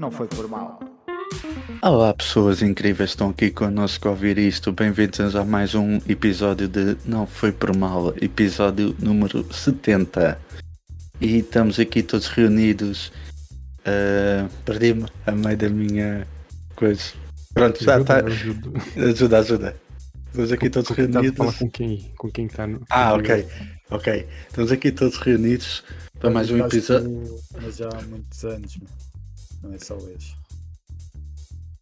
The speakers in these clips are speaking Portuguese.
Não foi por mal. Olá pessoas incríveis que estão aqui connosco a ouvir isto. Bem-vindos a mais um episódio de Não Foi Por Mal, episódio número 70. E estamos aqui todos reunidos. Uh, Perdi-me a meio da minha coisa. Pronto, já está. Ajuda. Ajuda, ajuda. Estamos aqui todos Tentar falar reunidos. com quem, com quem está no. Ah, ok. Ok. Estamos aqui todos reunidos para mais um episódio. Mas já há muitos anos, meu. Não é só hoje.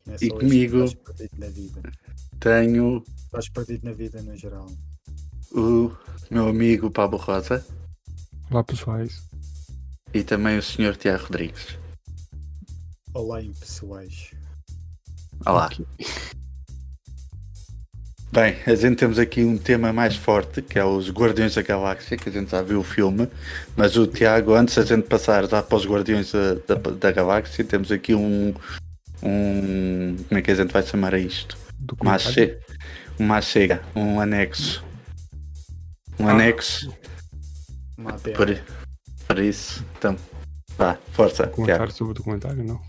Não é E só hoje comigo? que Estás perdido na vida. Tenho Estás perdido na vida no geral. o meu amigo Pablo Rosa Olá pessoais. e também o Sr. Tiago Rodrigues. Olá, impessoais. Olá. Aqui. Bem, a gente temos aqui um tema mais forte, que é os Guardiões da Galáxia, que a gente já viu o filme, mas o Tiago, antes da gente passar já para os Guardiões da, da, da Galáxia, temos aqui um, um. Como é que a gente vai chamar a isto? Uma che- uma chega, um anexo. Um Ah. anexo Uma por, por isso. Então, vá, força, Tiago. Comentário sobre o documentário, não?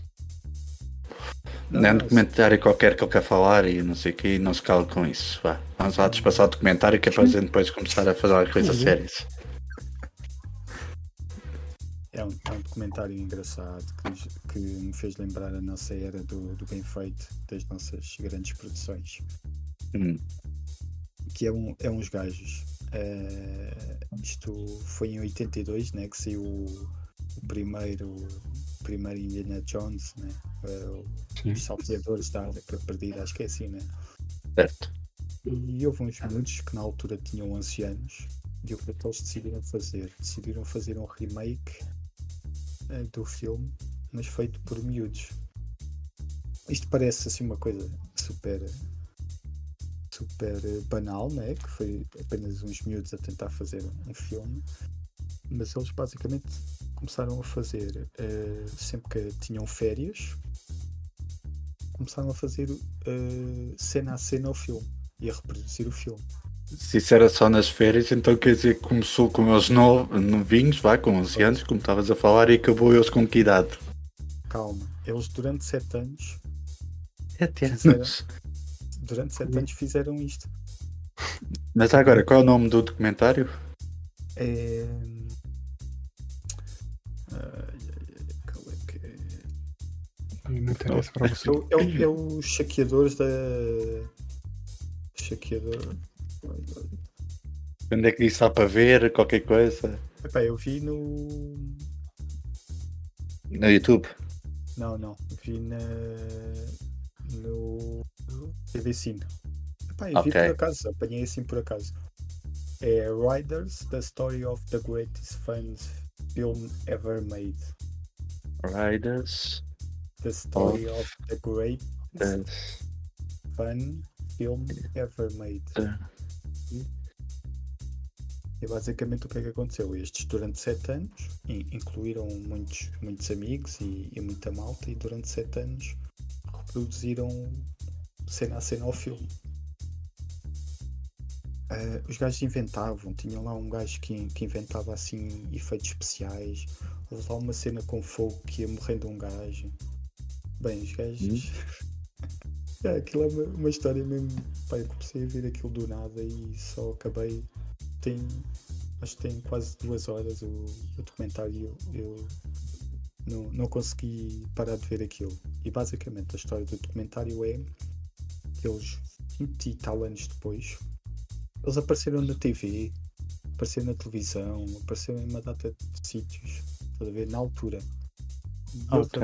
Não é um documentário qualquer que ele quer falar e não sei o que, não se cala com isso. Vá, vamos lá despassar o documentário que é para a gente depois começar a fazer coisas Sim. sérias. É um, é um documentário engraçado que, que me fez lembrar a nossa era do, do bem feito, das nossas grandes produções. Hum. que é, um, é uns gajos. Eh, isto foi em 82, né, que saiu o, o primeiro, o primeiro Indiana Jones, né, o- Sim. os salteadores da África Perdida, acho que é assim, né? Certo. E houve uns miúdos que na altura tinham 11 anos e o que é que eles decidiram fazer? Decidiram fazer um remake eh, do filme, mas feito por miúdos. Isto parece assim uma coisa super super banal, né? que foi apenas uns miúdos a tentar fazer um filme, mas eles basicamente começaram a fazer eh, sempre que tinham férias, começaram a fazer eh, cena a cena o filme e a reproduzir o filme. Se isso era só nas férias, então quer dizer que começou com eles no- novinhos, vai, com 11 anos, como estavas a falar, e acabou eles com que idade? Calma, eles durante sete anos, 7 Fizeram. anos. durante sete anos fizeram isto. Mas agora, qual é o nome do documentário? É... Não interessa para você. É, o- é o- é os chaqueadores da. Chaqueador. Onde é que isso está para ver? Qualquer coisa? Epá, eu vi no. No YouTube? Não, não. Vi na. No. TV Cine. Epá, eu vi Ok. por acaso, apanhei assim por acaso. É Riders, The Story of the Greatest Fun Film Ever Made. Riders. The Story of the Great the- Fun Film Ever Made. E basicamente o que é que aconteceu? Estes durante sete anos in- incluíram muitos, muitos amigos e, e muita malta e durante sete anos reproduziram cena a cena ao filme. Ah, os gajos inventavam, tinham lá um gajo que, que inventava assim efeitos especiais, houve lá uma cena com fogo que ia morrendo um gajo. Bem, os gajos. É, aquilo é uma, uma história mesmo. Pá, eu comecei a ver aquilo do nada e só acabei. Tem. Acho que tem quase duas horas o, o documentário e eu, eu não, não consegui parar de ver aquilo. E basicamente a história do documentário é que eles, 20 e tal anos depois, eles apareceram na TV, apareceram na televisão, apareceram em uma data de sítios, estás a ver, na altura. E eles, Ok.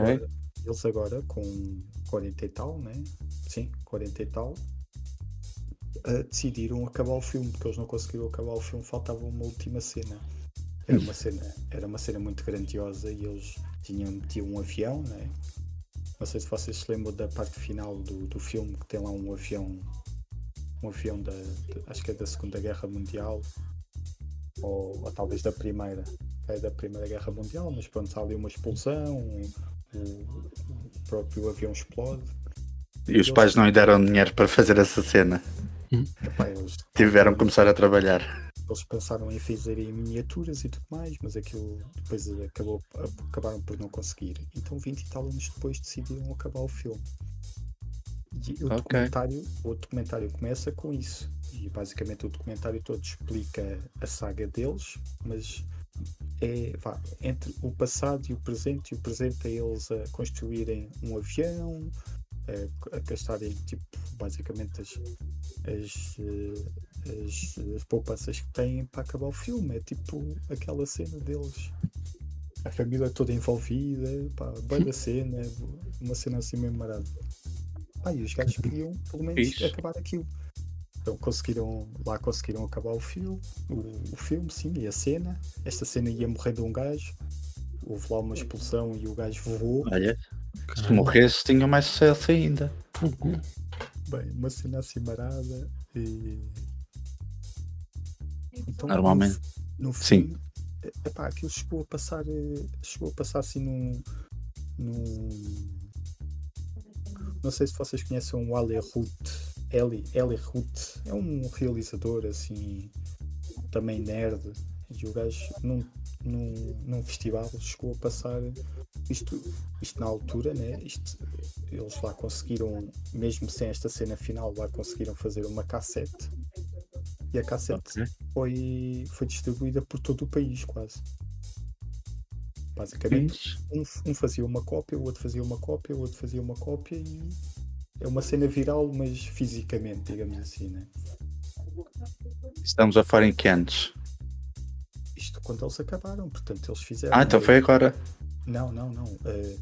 Eles agora, com 40 e tal, né? Sim, 40 e tal, ah, decidiram acabar o filme, porque eles não conseguiram acabar o filme, faltava uma última cena. Era uma cena, era uma cena muito grandiosa e eles tinham metido um avião, né? Não sei se vocês se lembram da parte final do, do filme que tem lá um avião, um avião da, de- acho que é da Segunda Guerra Mundial, ou, ou talvez da Primeira, é da Primeira Guerra Mundial, mas pronto, há ali uma explosão, o, próprio avião explode. E os pais não lhe deram dinheiro para fazer essa cena. Epá, eles Tiveram que começar a trabalhar. eles pensaram em fazer em miniaturas e tudo mais, mas aquilo depois acabou, acabaram por não conseguir. Então 20 e tal anos depois decidiram acabar o filme. E o, Ok. documentário, o documentário começa com isso. E basicamente o documentário todo explica a saga deles, mas é vá, entre o passado e o presente, e o presente é eles a construírem um avião, a, a gastarem tipo, basicamente as, as, as, as poupanças que têm para acabar o filme. É tipo aquela cena deles. A família toda envolvida, pá, da cena, uma cena assim mesmo marada. Ah, e os gajos queriam pelo menos acabar aquilo. Então conseguiram, lá conseguiram acabar o filme, o, o filme, sim, e a cena. Esta cena ia morrer de um gajo. Houve lá uma expulsão e o gajo voou. Olha, se morresse tinha mais sucesso ainda. Fogo. Bem, uma cena assim marada e. Então, Normalmente. No, no Sim. fim, é- epá, aquilo chegou a passar. Chegou a passar assim num. num não sei se vocês conhecem o Ali Ruth. Eli, Eli Ruth é um realizador assim também nerd e o gajo num, num, num festival chegou a passar isto, isto na altura, né? Isto, eles lá conseguiram, mesmo sem esta cena final, lá conseguiram fazer uma cassete e a cassete Ok. foi, foi distribuída por todo o país quase. Basicamente, um, um fazia uma cópia, o outro fazia uma cópia, o outro fazia uma cópia e é uma cena viral, mas fisicamente, digamos assim, né? Estamos a falar em Kents. Isto quando eles acabaram, portanto eles fizeram. Ah, então foi agora. Não, não, não. eh,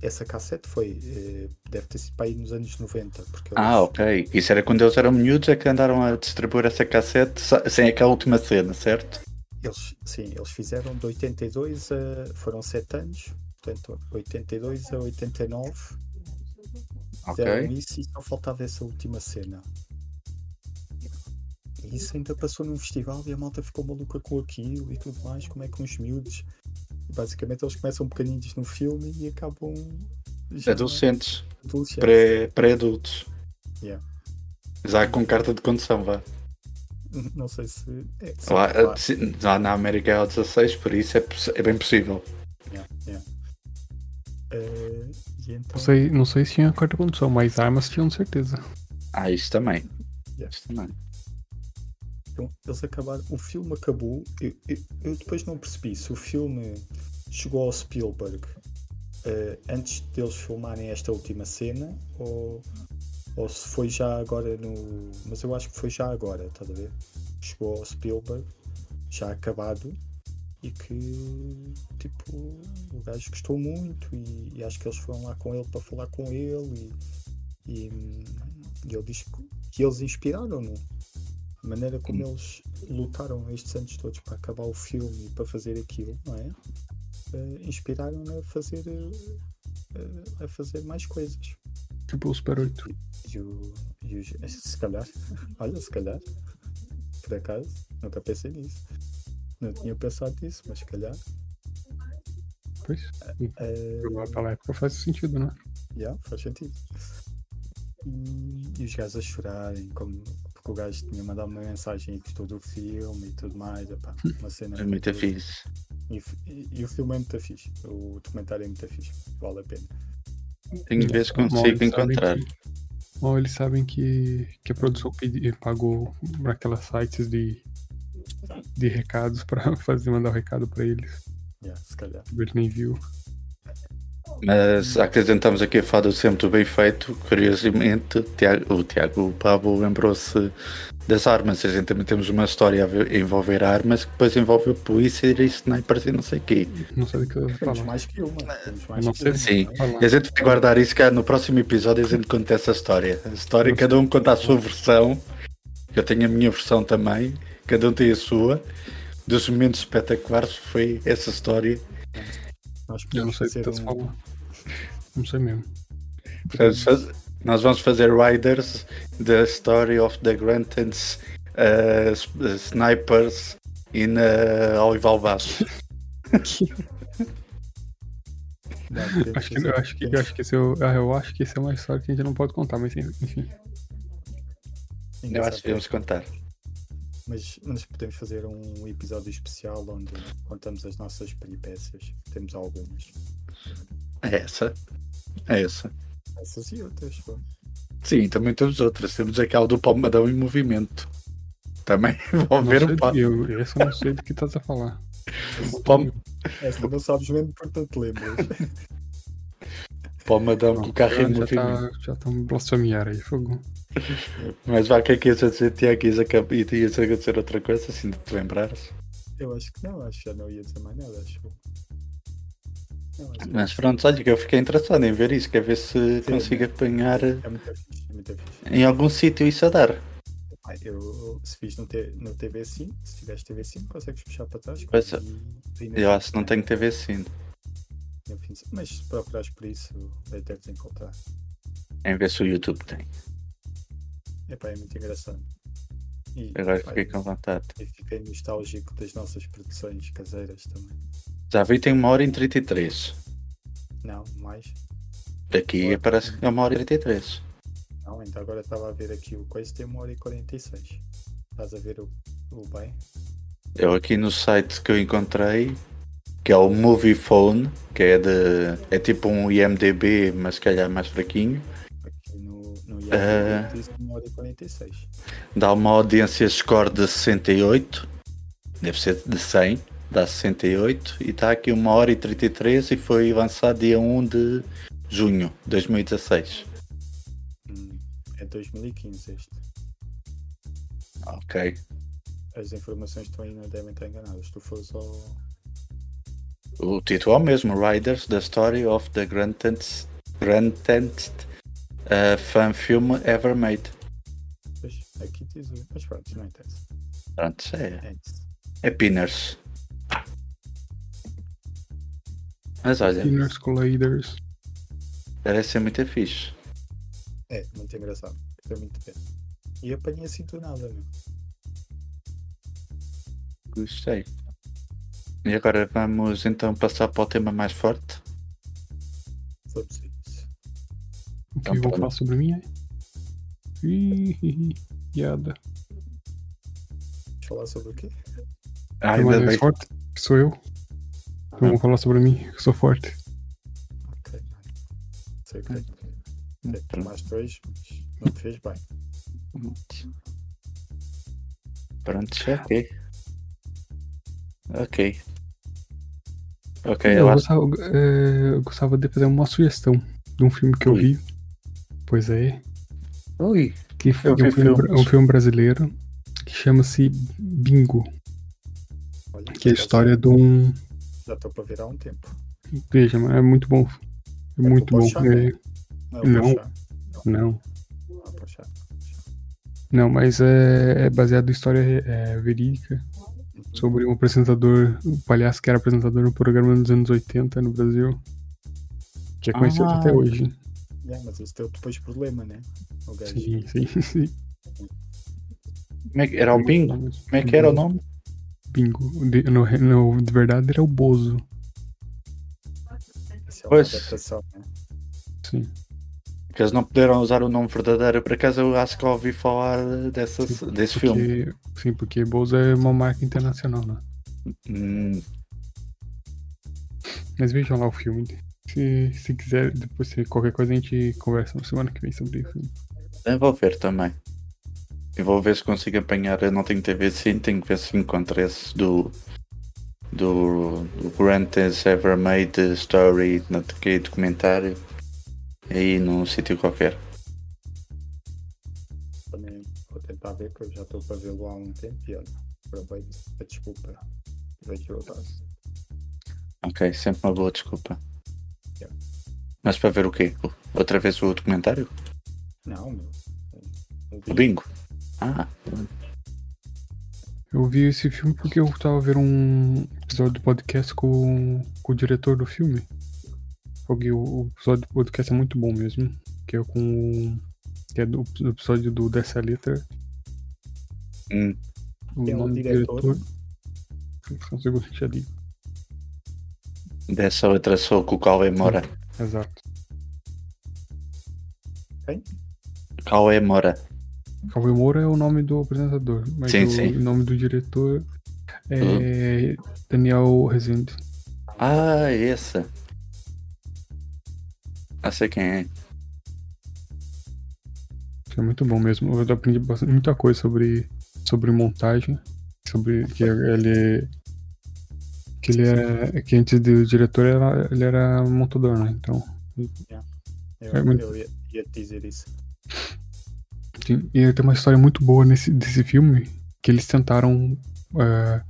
essa cassete foi. eh, deve ter sido para aí nos anos 90. Porque eles, Ah, ok. Isso era quando eles eram miúdos, é que andaram a distribuir essa cassete sem aquela última cena, certo? eles, sim, eles fizeram de 82 a. Foram 7 anos. Portanto, 82 a 89. Fizeram isso e só faltava essa última cena. E isso ainda passou num festival e a malta ficou maluca com aquilo e tudo mais. Como é que uns miúdos. Basicamente, eles começam pequeninos no filme e acabam. já Adolescentes, adolescentes. pré- pré-adultos. Yeah. Já com carta de condução, vá. Não sei se. É, sim, Lá, claro. se- lá na América é ao 16, por isso é, é bem possível. Yeah, yeah. Eh, então, Não sei, não sei se tinha quarta condução, mas armas tinham certeza. Ah, isso também. Yeah. Isso também. então, eles acabaram. O filme acabou. Eu, eu- eu depois não percebi se o filme chegou ao Spielberg eh, antes deles filmarem esta última cena ou, ou se foi já agora no. Mas eu acho que foi já agora, estás a ver? Chegou ao Spielberg, já acabado. E que tipo o gajo gostou muito e, e acho que eles foram lá com ele para falar com ele e, e, e ele diz que, que eles inspiraram-no a maneira como eles lutaram estes anos todos para acabar o filme e para fazer aquilo, não é? Eh, inspiraram-no a fazer eh, a fazer mais coisas. Tipo o Super 8. E, o, e os- se calhar, olha, se calhar, por acaso, nunca pensei nisso. Não tinha pensado nisso, mas se calhar. Pois. eh, Naquela época faz sentido, né? Yeah, faz sentido. E, e os gajos a chorarem, como, porque o gajo tinha mandado uma mensagem e gostou do filme e tudo mais. epá, uma cena É muito fixe. E, e- e o filme é muito fixe. O documentário é muito fixe. Vale a pena. Tenho de ver se consigo encontrar. que- Mal eles sabem que, que a produção pedi- pagou para aquelas sites de, de recados para fazer mandar o recado para eles. Yeah, se calhar. Ele nem viu. Mas já que estamos aqui a do sempre bem feito, curiosamente, o Tiago, o, Tiago, o Pablo lembrou-se das armas. A gente também temos uma história a ver- a envolver armas que depois envolve polícia e snipers e não sei o quê. Não sei do que eu Temos mais que uma. Mais Não que sei Sim. não é? E a gente vai guardar isso, cara, no próximo episódio a gente conta essa história. A história, cada um conta a sua versão. Eu tenho a minha versão também, cada um tem a sua. Dos momentos espetaculares foi essa história. Nós Eu não sei fazer um, falando. Não sei mesmo. Portanto, nós vamos fazer Riders, The Story of the Grantons uh, uh, Snipers in uh, Olival podemos Acho que, eu, acho que, eu, acho que esse é o- ah, eu acho que esse é uma história que a gente não pode contar, mas enfim. Eu acho que devemos contar. Mas, mas podemos fazer um episódio especial onde contamos as nossas peripécias. Temos algumas. É essa. É essa. Essas e outras. pô. Sim, também temos outras. Temos aquela do Palmadão em movimento. Também vão Não ver sei o do pa- que eu, essa eu não sei do que estás a falar. Palm- Esta não sabes mesmo, portanto lembras. Palmadão com o carro em já movimento. tá, já tá um blasfemiar aí, fogo. Mas vá, o que é que ias a dizer, Tiago? Ias a, e ias a dizer outra coisa, assim de te lembrares? Eu acho que não, acho que já não ia dizer mais nada, acho. Não, acho que Mas pronto, olha que eu fiquei interessado em ver isso, quer ver se Sim, consigo né? apanhar é muito fixe, é muito fixe. em algum sítio isso a dar. Ah, Eu, se fiz no, T, no TV5, se tiveres TV5, consegues puxar para trás. Pois é. e- e Eu fim acho que não de tenho semana, TV sim. no fim de semana. Mas se procurares por isso, deves encontrar. Em ver se o YouTube tem. Epá, é muito engraçado. E, Agora epá, fiquei com vontade. e fiquei nostálgico das nossas produções caseiras também. Já vi, tem uma hora e 33. Não, mais. Aqui Boa. parece que é uma hora e 33. Não, ainda agora estava a ver aqui o coisa tem uma hora e 46. Estás a ver o, o bem? Eu aqui no site que eu encontrei, que é o Movie Phone, que é de. é tipo um IMDB, mas se calhar mais fraquinho. E 46. Dá uma audiência score de 68, deve ser de 100, dá 68, e está aqui uma hora e 33 e foi lançado dia 1 de junho de 2016. Hum, é 2015 este. Ok. As informações estão aí não devem estar enganadas. Tu fores ao. O título é o mesmo, Riders, The Story of the Greatest, greatest uh, fan film ever made. Pois, aqui diz o. Mas pronto, não interessa. Pronto, é, É é Pinners. Mas olha, Sinners Colliders. parece ser muito fixe. É, muito engraçado. Foi muito bem. E apanhei assim do nada, meu. Gostei. E agora vamos então passar para o tema mais forte. Que vão pronto. falar sobre mim é? Ih, piada. Falar sobre o quê? Ah, ainda mais bem. forte? Que sou eu. Então vão falar sobre mim, que eu sou forte. Ok. Sei que Hum, tem mais dois, mas não te fez bem. Pronto, ok. Ok. Ok, eu, eu acho. gostava, eh, eu gostava de fazer uma sugestão de um filme que eu vi. Pois é. Ui, Que foi vi um filme, um filme brasileiro que chama-se Bingo. Olha, Que é a história de um. Já estou para virar um tempo. Veja, é muito bom. É É muito bom. Pochá, É- Não, Não. Não, Ah, Pochá. não, mas é, é baseado em história é, verídica sobre um apresentador, um palhaço que era apresentador no programa nos anos 80 no Brasil. Que é conhecido Ah. até hoje. É, mas esse teu depois problema, né? O gajo. Sim, sim, sim. como é que era o Bingo? Como é que era o nome? Bingo. De, no, no- de verdade era o Bozo. Isso é uma adaptação, né? Sim. Que eles não puderam usar o nome verdadeiro. Por acaso eu acho que ouvi falar dessa, Sim, desse filme. Porque, sim, porque Bozo é uma marca internacional, né? Hum, Mas vejam lá o filme. Se, se quiser, depois se qualquer coisa a gente conversa na semana que vem sobre o filme. eu vou ver também. E vou ver se consigo apanhar. Eu não tenho TV sim, tenho que ver se encontro esse do. Do, do Greatest Ever Made Story, no que documentário, aí num sítio qualquer. Também vou tentar ver, que eu já estou para vê-lo há um tempo e olha, desculpa. Vejo o atraso. Ok, sempre uma boa desculpa. Mas para ver o quê? Outra vez o documentário? Não, meu. O bingo? Ah, Eu vi esse filme porque eu tava vendo um episódio do podcast com, com o diretor do filme. Porque o, episódio do podcast é muito bom mesmo. Que é com. o- Que é do, do episódio do Dessa Letra. hum, O o nome do diretor? Só um segundo, já digo. Dessa outra sou com o Cauê Mora. Exato. Cauê Mora. Cauê Moura é o nome do apresentador, mas Sim, o sim. nome do diretor é Daniel Rezende. Ah, essa. Ah, sei quem é. É muito bom mesmo. Eu aprendi bastante- muita coisa sobre, sobre montagem. Sobre que ele. Que ele é. Que antes do diretor era, ele era montador, né? Então. Eu, É muito- eu ia, ia dizer isso. Sim, E tem uma história muito boa nesse desse filme que eles tentaram é,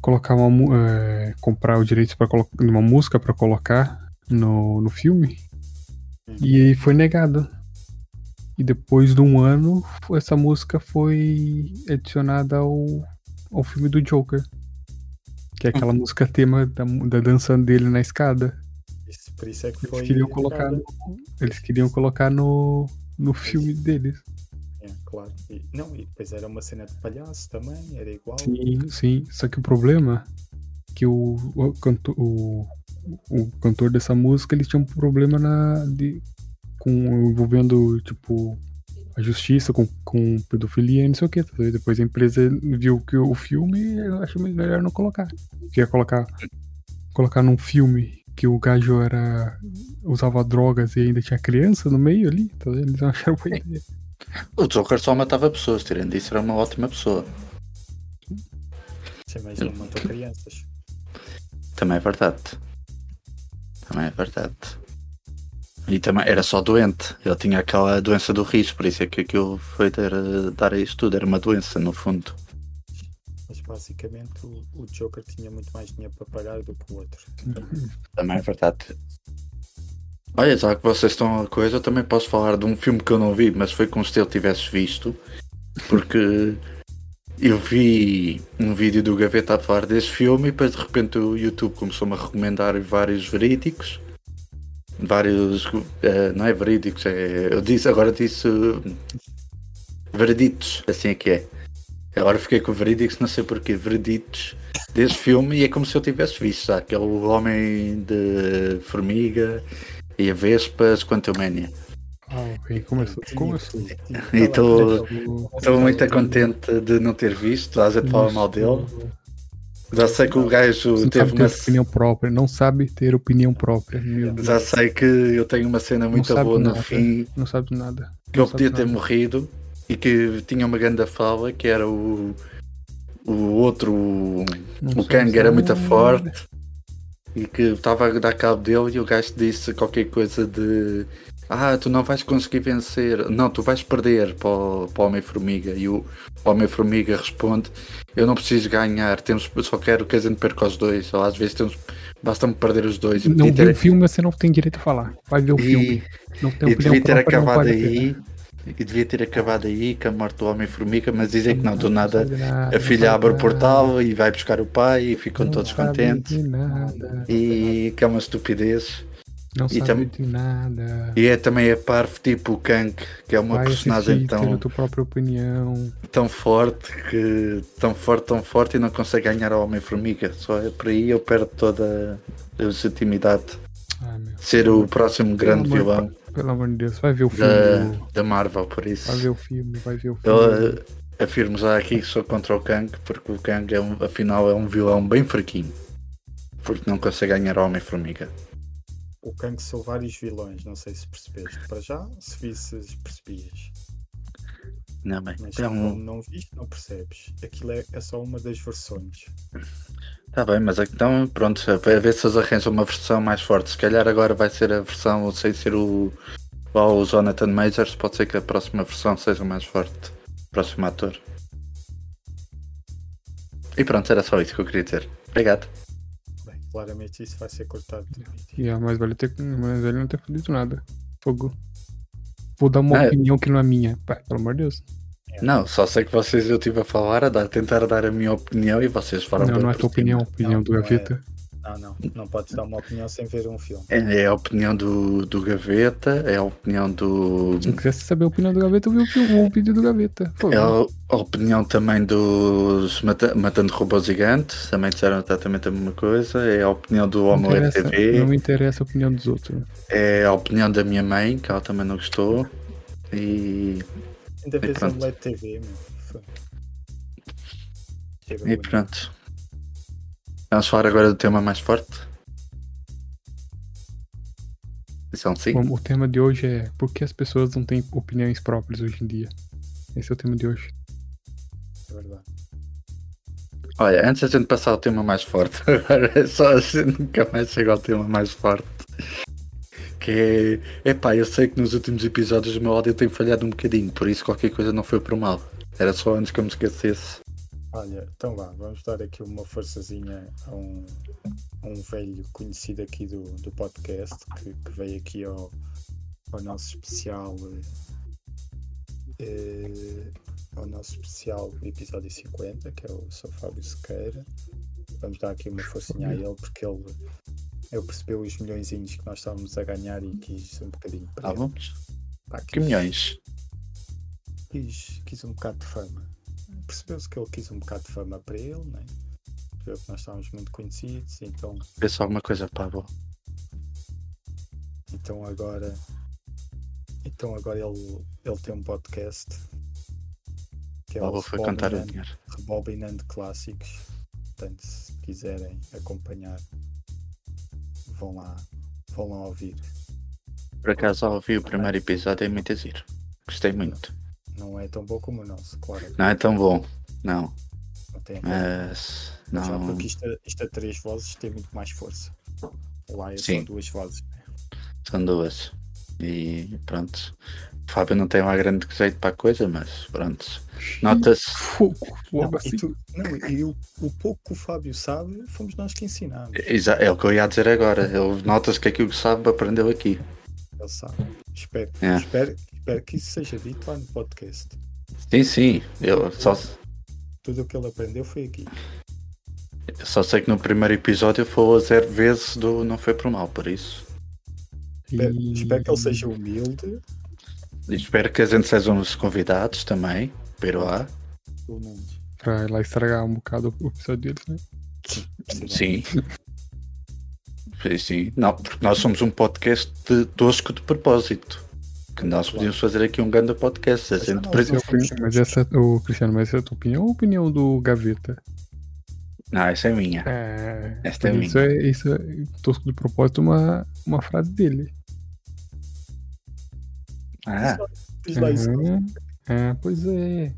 colocar uma é, comprar o direito para colocar uma música para colocar no, no filme e foi negado. E depois de um ano essa música foi adicionada ao, ao filme do Joker, que é aquela música tema da, da dança dele na escada. Isso- por isso é que foi. Eles queriam colocar no, eles queriam colocar no, no filme deles. É, claro. E, não, e depois era uma cena de palhaço também, era igual. Sim, sim. Só que o problema é que o, o, canto- o, o cantor dessa música ele tinha um problema na, de, com envolvendo tipo a justiça com, com pedofilia e não sei o que. Depois a empresa viu que o filme eu acho melhor não colocar. Queria colocar colocar num filme que o gajo era usava drogas e ainda tinha criança no meio ali, tá vendo? Eles não acharam boa ideia. O Joker só matava pessoas, tirando isso, era uma ótima pessoa. Você imagina, matou crianças. Também é verdade. Também é verdade. E também era só doente. Ele tinha aquela doença do riso, por isso é que aquilo foi dar, dar a isso tudo. Era uma doença, no fundo. Mas basicamente o, o Joker tinha muito mais dinheiro para pagar do que o outro. Também é verdade. Olha, já que vocês estão a coisa, eu também posso falar de um filme que eu não vi, mas foi como se ele tivesse visto. Porque eu vi um vídeo do Gaveta a falar desse filme e depois de repente o YouTube começou-me a recomendar vários verídicos. Vários. eh, não é verídicos, é. Eu disse, agora disse. eh, Vereditos, assim é que é. Agora fiquei com verídicos, não sei porquê. Vereditos desse filme e é como se eu tivesse visto, sabe? Aquele homem de formiga e a Vespas, Quantumania. Ah, ok, começou. Começou. E estou estou muito contente de não ter visto, estás a falar mal dele. Já sei que o gajo Não teve sabe ter uma. opinião própria, não sabe ter opinião própria. Já sei que eu tenho uma cena muito boa no nada. fim não sabe nada. que Não eu podia ter nada. morrido e que tinha uma grande fala que era o. O outro, o, Não o Kang era muito forte e que estava a dar cabo dele e o gajo disse qualquer coisa de Ah, tu não vais conseguir vencer, não, tu vais perder para o, para o Homem-Formiga. E o Homem-Formiga responde: Eu não preciso ganhar, temos, só quero que a gente perca os dois. Ou às vezes temos, basta-me perder os dois. E Não viu ter, o filme, você não tem direito a falar. Vai ver o e, filme. Não tem e devia ter acabado aí. E devia ter acabado aí com a morte do Homem-Formiga, mas dizem que não, do nada nada, a filha abre o portal e vai buscar o pai e ficam todos contentes. E que é uma estupidez. Não E sabe de nada. E é também a parvo tipo o Kang, que é uma Vai personagem assistir, ter a tão, tua própria opinião. tão forte que tão forte, tão forte e não consegue ganhar ao Homem-Formiga. Só é por aí eu perdo toda a legitimidade de ser o próximo grande vilão Pelo amor de Deus, vai ver o filme. da, do- da Marvel, por isso. Vai ver o filme, vai ver o filme. Eu eh, afirmo já aqui que sou contra o Kang, porque o Kang é um, afinal é um vilão bem fraquinho. Porque não consegue ganhar ao Homem-Formiga. O Kang são vários vilões, não sei se percebeste. Para já, se visses, percebias. Não, bem. Mas como um, não viste, não percebes. Aquilo é, é só uma das versões. Tá bem, mas então pronto, a ver se eles arranjam uma versão mais forte. Se calhar agora vai ser a versão sem ser o, o Jonathan Majors, pode ser que a próxima versão seja mais forte. Próximo ator. E pronto, era só isso que eu queria dizer. Obrigado. Claramente isso vai ser cortado do vídeo. Yeah, mas vale ter, mas ele não ter dito nada. Fogo. Vou dar uma Ah, é. opinião que não é minha. Pá, pelo amor de Deus. Não, só sei que vocês eu estive a falar, a dar, tentar dar a minha opinião e vocês falaram não, bem não é por tua opinião, a opinião Não, do é. Gaveta. Não, não. Não podes dar uma opinião sem ver um filme. É a opinião do, do Gaveta, é a opinião do. Se eu quisesse saber a opinião do Gaveta, eu vi o, filme, o vídeo do Gaveta. É a, a opinião também dos Mata- Matando Robôs Gigantes, também disseram exatamente a mesma coisa. É a opinião do não, Homo TV, não me interessa a opinião dos outros. é a opinião da minha mãe, que ela também não gostou. E Ainda pronto. LED TV, meu. E pronto. Vamos falar agora do tema mais forte. São sim. Bom, o tema de hoje é por que as pessoas não têm opiniões próprias hoje em dia. Esse é o tema de hoje. É verdade. Olha, antes da gente passar ao tema mais forte, agora é só a gente nunca mais chega ao tema mais forte. Que é. Epá, eu sei que nos últimos episódios o meu áudio tem falhado um bocadinho, por isso qualquer coisa não foi por mal. Era só antes que eu me esquecesse. Olha, então vá, vamos dar aqui uma forçazinha a um, a um velho conhecido aqui do, do podcast que, que veio aqui ao, ao nosso especial. eh, ao nosso especial episódio 50, que é o Sr. Fábio Sequeira. Vamos dar aqui uma forcinha a ele porque ele, ele percebeu os milhõezinhos que nós estávamos a ganhar e quis um bocadinho para Ah, vamos? Pá, Que quis- milhões? quis, quis um bocado de fama. Percebeu-se que ele quis um bocado de fama para ele, né? Percebeu que nós estávamos muito conhecidos, então, Vê só alguma coisa avó. então agora. Então agora ele, ele tem um podcast que é A o foi contar o dinheiro. Rebobinando Clássicos. Portanto, se quiserem acompanhar, vão lá, vão lá ouvir. Por acaso já ouvi o primeiro episódio, é muito giro. Gostei muito. Não é tão bom como o nosso, claro. Não é tão bom, não. Não tem Mas. Já Não. porque isto, a- isto a três vozes tem muito mais força. Lá é Sim. só duas vozes. São duas. E pronto. O Fábio não tem lá grande jeito para a coisa, mas pronto. Nota-se. Fogo, Não, e, assim. tu- não, e o, o pouco que o Fábio sabe, fomos nós que ensinámos. Exa- É o que eu ia dizer agora. Ele nota-se que aquilo que sabe aprendeu aqui. Ele sabe. Espero, É. espero, espero que isso seja dito lá no podcast. Sim, sim. Eu só, Tudo o que ele aprendeu foi aqui. eu só sei que no primeiro episódio foi a zero vezes do Não Foi Por Mal, por isso. Espero, E- espero que ele seja humilde. E espero que a gente sejam os convidados também. Pero lá. Pelo menos. Pra lá estragar um bocado o episódio deles, né? Sim, Sim. Sim, sim. Não, porque nós somos um podcast de tosco de propósito. Que nós podíamos fazer aqui um grande podcast. A Mas gente não, precisa. não somos Mas essa, o Cristiano, mas essa é a tua opinião ou a opinião do Gaveta? Não, essa é minha. É, Esta é isso minha. é, isso é tosco de propósito, uma, uma frase dele. Ah. Uhum. É, pois é.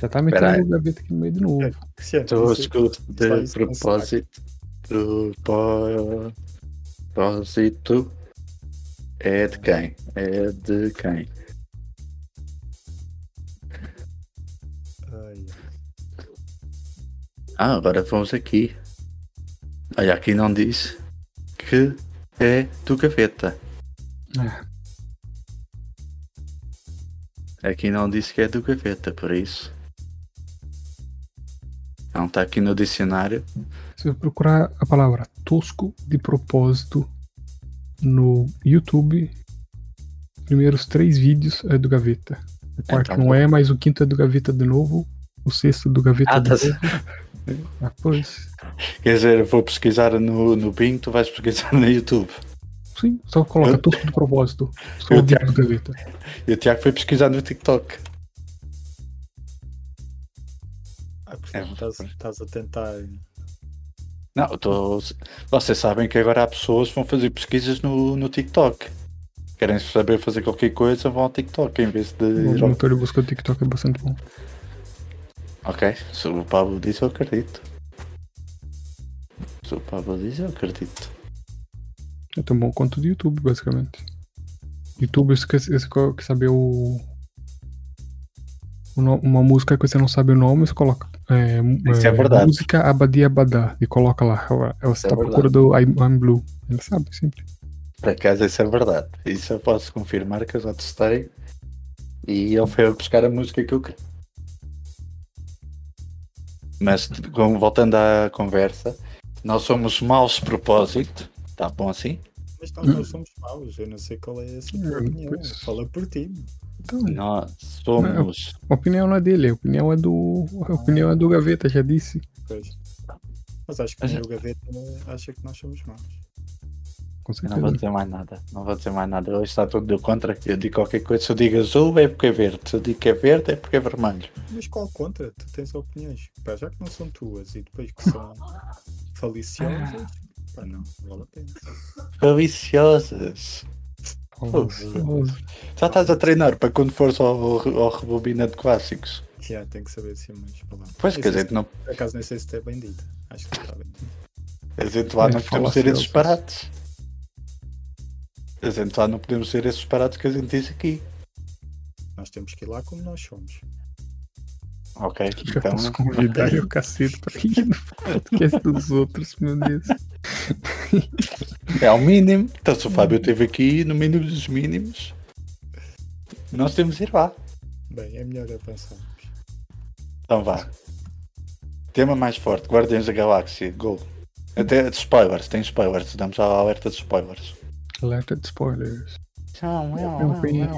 Já tá metendo o Gaveta aqui no meio de novo. Isso- tosco de com propósito. Propósito. É de quem? É de quem? Ai, Ah, agora vamos aqui. Olha, aqui não diz que é do gaveta. Ah, Aqui não diz que é do gaveta, por isso. Não está aqui no dicionário. Se eu procurar a palavra tosco de propósito no YouTube, primeiros três vídeos é do Gaveta. O quarto Então, não é, mas o quinto é do Gaveta de novo. O sexto do Gaveta Ah, de tá novo. Ah, pois. Quer dizer, eu vou pesquisar no, no Bing, tu vais pesquisar no YouTube. Sim, só coloca Eu- tosco de propósito. Só Eu o do Gaveta. E o Tiago foi pesquisar no TikTok. ah, É, estás, estás a tentar. Não, eu tô... vocês sabem que agora há pessoas que vão fazer pesquisas no, no TikTok. Querem saber fazer qualquer coisa, vão ao TikTok em vez de. O motor de busca do TikTok é bastante bom. Ok, se o Pablo diz, eu acredito. Se o Pablo diz, eu acredito. É tão bom quanto o do YouTube, basicamente. YouTube, você quer, você quer saber o. uma música que você não sabe o nome, você coloca. É, Isso é verdade. Música Abadia Abadá. E coloca lá. Você Isso é procurando I'm, I'm Blue. Ele sabe sempre. Por acaso, isso é verdade. Isso eu posso confirmar que eu já testei. E ele foi buscar a música que eu queria. Mas, voltando à conversa, nós somos maus propósito. Tá bom assim? Mas nós não somos maus. Eu não sei qual é essa tua Hum, opinião. pois. Fala por ti. Então, Nós somos. a opinião não é dele, a opinião é do. A opinião é do Gaveta, já disse. Pois. Mas acho que é- o Gaveta acha que nós somos maus. não vou dizer mais nada. Não vou dizer mais nada. Hoje está tudo do contra. Eu digo qualquer coisa. Se eu digo azul é porque é verde. Se eu digo que é verde é porque é vermelho. Mas qual contra? Tu tens opiniões. Pá, já que não são tuas e depois que são faliciosas, pá, não, vale a pena. Deliciosas. Já estás a treinar para quando fores ao, ao Rebobina de Clássicos. Já, tem que saber assim mais palavras. Pois, quer dizer, não, se- Por acaso nem sei se é bem dita. Acho que está bem dita. a gente lá É, não podemos ser esses disparates. A gente lá não podemos ser esses disparates que a gente diz aqui. Nós temos que ir lá como nós somos. Ok, então. posso convidar o cacete pra ir no podcast dos outros, meu Deus. É o mínimo. Então, se o Fábio esteve aqui, no mínimo dos mínimos, nós temos de ir lá. Bem, é melhor avançarmos. Então vá. Tema mais forte: Guardiões da Galáxia. Go. Até de spoilers, tem spoilers. Damos a alerta de spoilers. Alerta de spoilers. Tchau, Não tem-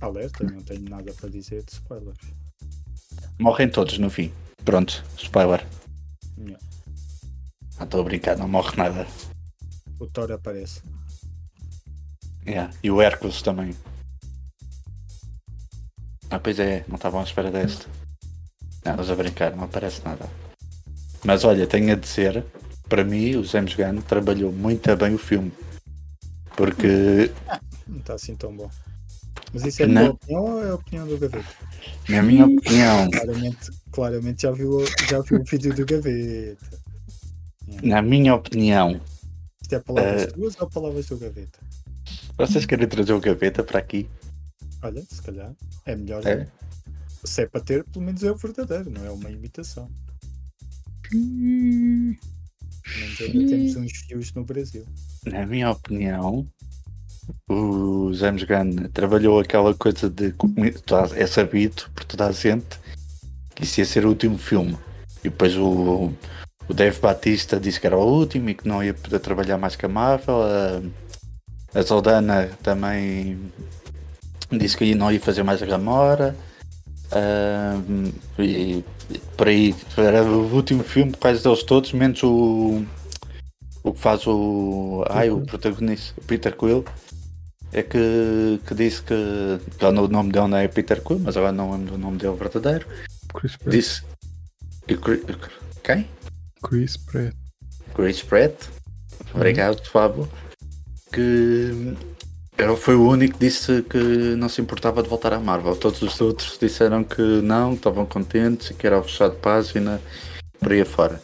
Alerta, não tenho nada para dizer de spoilers. Morrem todos no fim. Pronto, spoiler. Não. Estou a brincar, não morre nada. O Thor aparece. Yeah. E o Hércules também. Ah, pois é, não estavam à espera deste. Não, estás a brincar, não aparece nada. Mas olha, tenho a dizer, para mim, o James Gunn trabalhou muito bem o filme. Porque, Não está assim tão bom. Mas isso é a Não. tua opinião ou é a opinião do Gaveta? na minha opinião, Claramente, claramente já, viu, já viu o vídeo do Gaveta. na minha opinião, Isto é palavras Eh. tuas ou palavras do Gaveta? vocês querem trazer o gaveta para aqui? Olha, se calhar é melhor. É? Se é para ter, pelo menos é o verdadeiro, não é uma imitação. Hum, Pelo menos ainda temos uns fios no Brasil. Na minha opinião, o James Gunn trabalhou aquela coisa de. É sabido por toda a gente que isso ia ser o último filme. E depois o, o Dave Batista disse que era o último e que não ia poder trabalhar mais com a Marvel. A, a Zaldana também disse que não ia fazer mais a Gamora. Ah, e, e por aí era o último filme, quase deles todos, menos o. O que faz o. Ai, o protagonista, o Peter Quill. É que, que disse que. o nome dele não é Peter Quill, mas agora não lembro o nome dele verdadeiro. Chris Pratt. Disse. e Quem? Chris Pratt. Chris Pratt. Obrigado, Fábio. Que ele foi o único que disse que não se importava de voltar à Marvel. Todos os outros disseram que não, estavam contentes e que era o fechado de página por aí afora.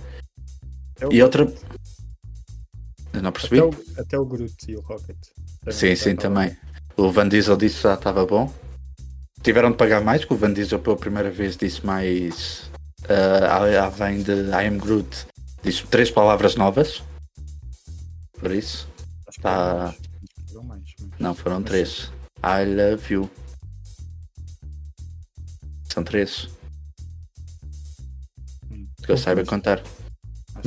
Até o, E outra. Eu não percebi? até, o, até o Groot e o Rocket. Sim, sim, também. O Van Diesel disse que já estava bom. Tiveram de pagar mais, que o Van Diesel pela primeira vez disse mais. Uh, além de I am Groot, disse três palavras novas. Por isso, Tá. foram mais, mas- não, foram Mas- três. I love you. São três. Hum. Que eu saiba contar.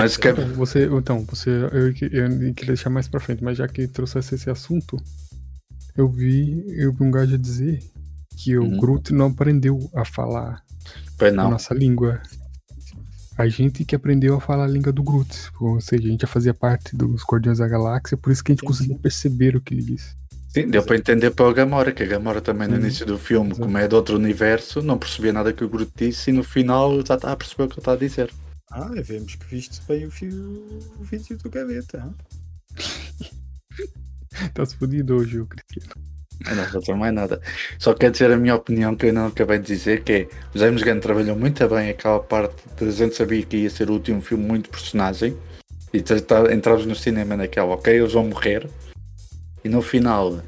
Mas que- que- Então, você, então, você, eu, eu queria deixar mais pra frente, mas já que trouxesse esse assunto, eu vi, eu vi um gajo dizer que o Uhum. Groot não aprendeu a falar Pois a não. nossa língua. A gente que aprendeu a falar a língua do Groot. Ou seja, a gente já fazia parte dos Guardiões da Galáxia, por isso que a gente conseguiu perceber o que ele disse. Sim, deu para entender pela Gamora, que a Gamora também no Sim. início do filme, Exato. como é de outro universo, não percebia nada que o Groot disse e no final já está a perceber o que ele está a dizer. Ah, vemos que viste bem o, fio, o vídeo do Gaveta. hã? Tá se fudido hoje, o Cristiano. Eu não vou dizer mais nada. Só quero dizer a minha opinião que eu não acabei de dizer, que é o James Gunn trabalhou muito bem aquela parte de a gente sabia que ia ser o último filme muito personagem. E entramos no cinema naquela, ok, eles vão morrer. E no final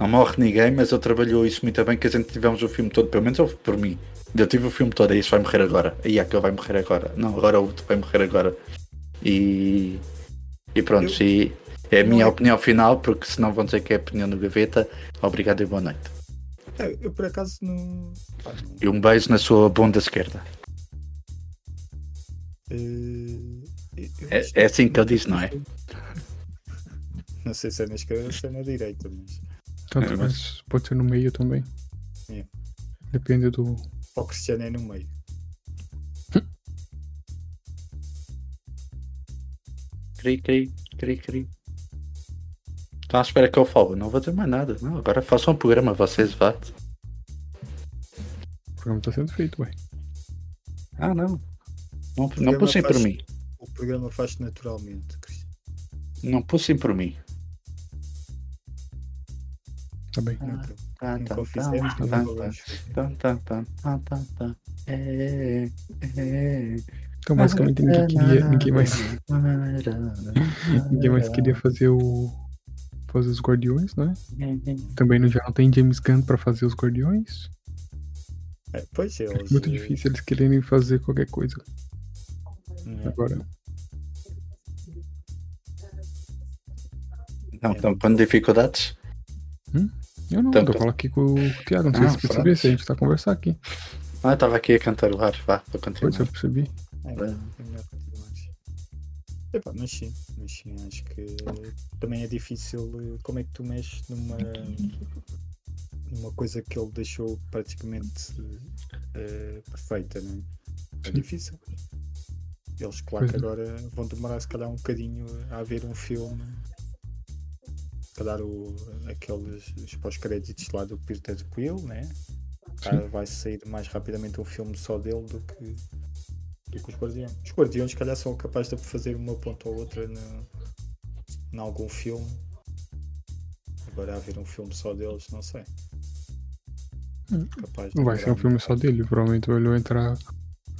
não morre ninguém, mas ele trabalhou isso muito bem que a gente tivemos o filme todo, pelo menos por mim. Eu tive o filme todo, aí este vai morrer agora. Aí aquele vai morrer agora. Não, agora o outro vai morrer agora. E. E pronto, Eu- e é a não minha é- opinião final, porque senão vão dizer que é a opinião do Gaveta. Obrigado e boa noite. É, eu por acaso não. E um beijo na sua bunda esquerda. eh, É, é assim que ele diz, não é? Não sei se é na esquerda ou se é na direita, mas. Tanto É, mas- faz, pode ser no meio também. É. Depende do. Para o Cristiano é no meio. Cri, cri, cri, cri. Estão à espera que eu fale. Não vou dizer mais nada. Não, agora façam um programa, vocês vá. O programa tá sendo feito, ué. Ah, não. Não, não pussem por mim. O programa faz naturalmente, Cristiano. Não pussem por mim. Tá bem. Nunca, Tá, nunca fizemos. É, é. Então, basicamente, ninguém queria. Ninguém mais, ninguém mais queria fazer o. Fazer os Guardiões, né? Também não, já não tem James Gunn pra fazer os Guardiões. É, pois É eles. muito difícil eles quererem fazer qualquer coisa né, agora. Não, estão com dificuldades? Eu não, Tanto- tô falando aqui com o Thiago, não sei Ah, se você percebeu, pronto. se a gente tá conversando aqui. Ah, eu estava aqui a cantarolar. Vá, vou Pois continuar. eu percebi. É, é. Epá, mas sim, mas sim, acho que também é difícil. eh, Como é que tu mexes numa, numa coisa que ele deixou praticamente eh, perfeita, não é? É difícil. Eles, claro que Pois é. agora vão demorar se calhar um bocadinho a ver um filme. Se calhar o, aqueles os pós-créditos lá do Peter Quill, né? Cara, vai sair mais rapidamente um filme só dele do que, do que os Guardiões. Os Guardiões, se calhar, são capazes de fazer uma ponta ou outra em algum filme. Agora, haver um filme só deles, não sei. Hum. Capaz vai ser um filme só dele, provavelmente ele vai entrar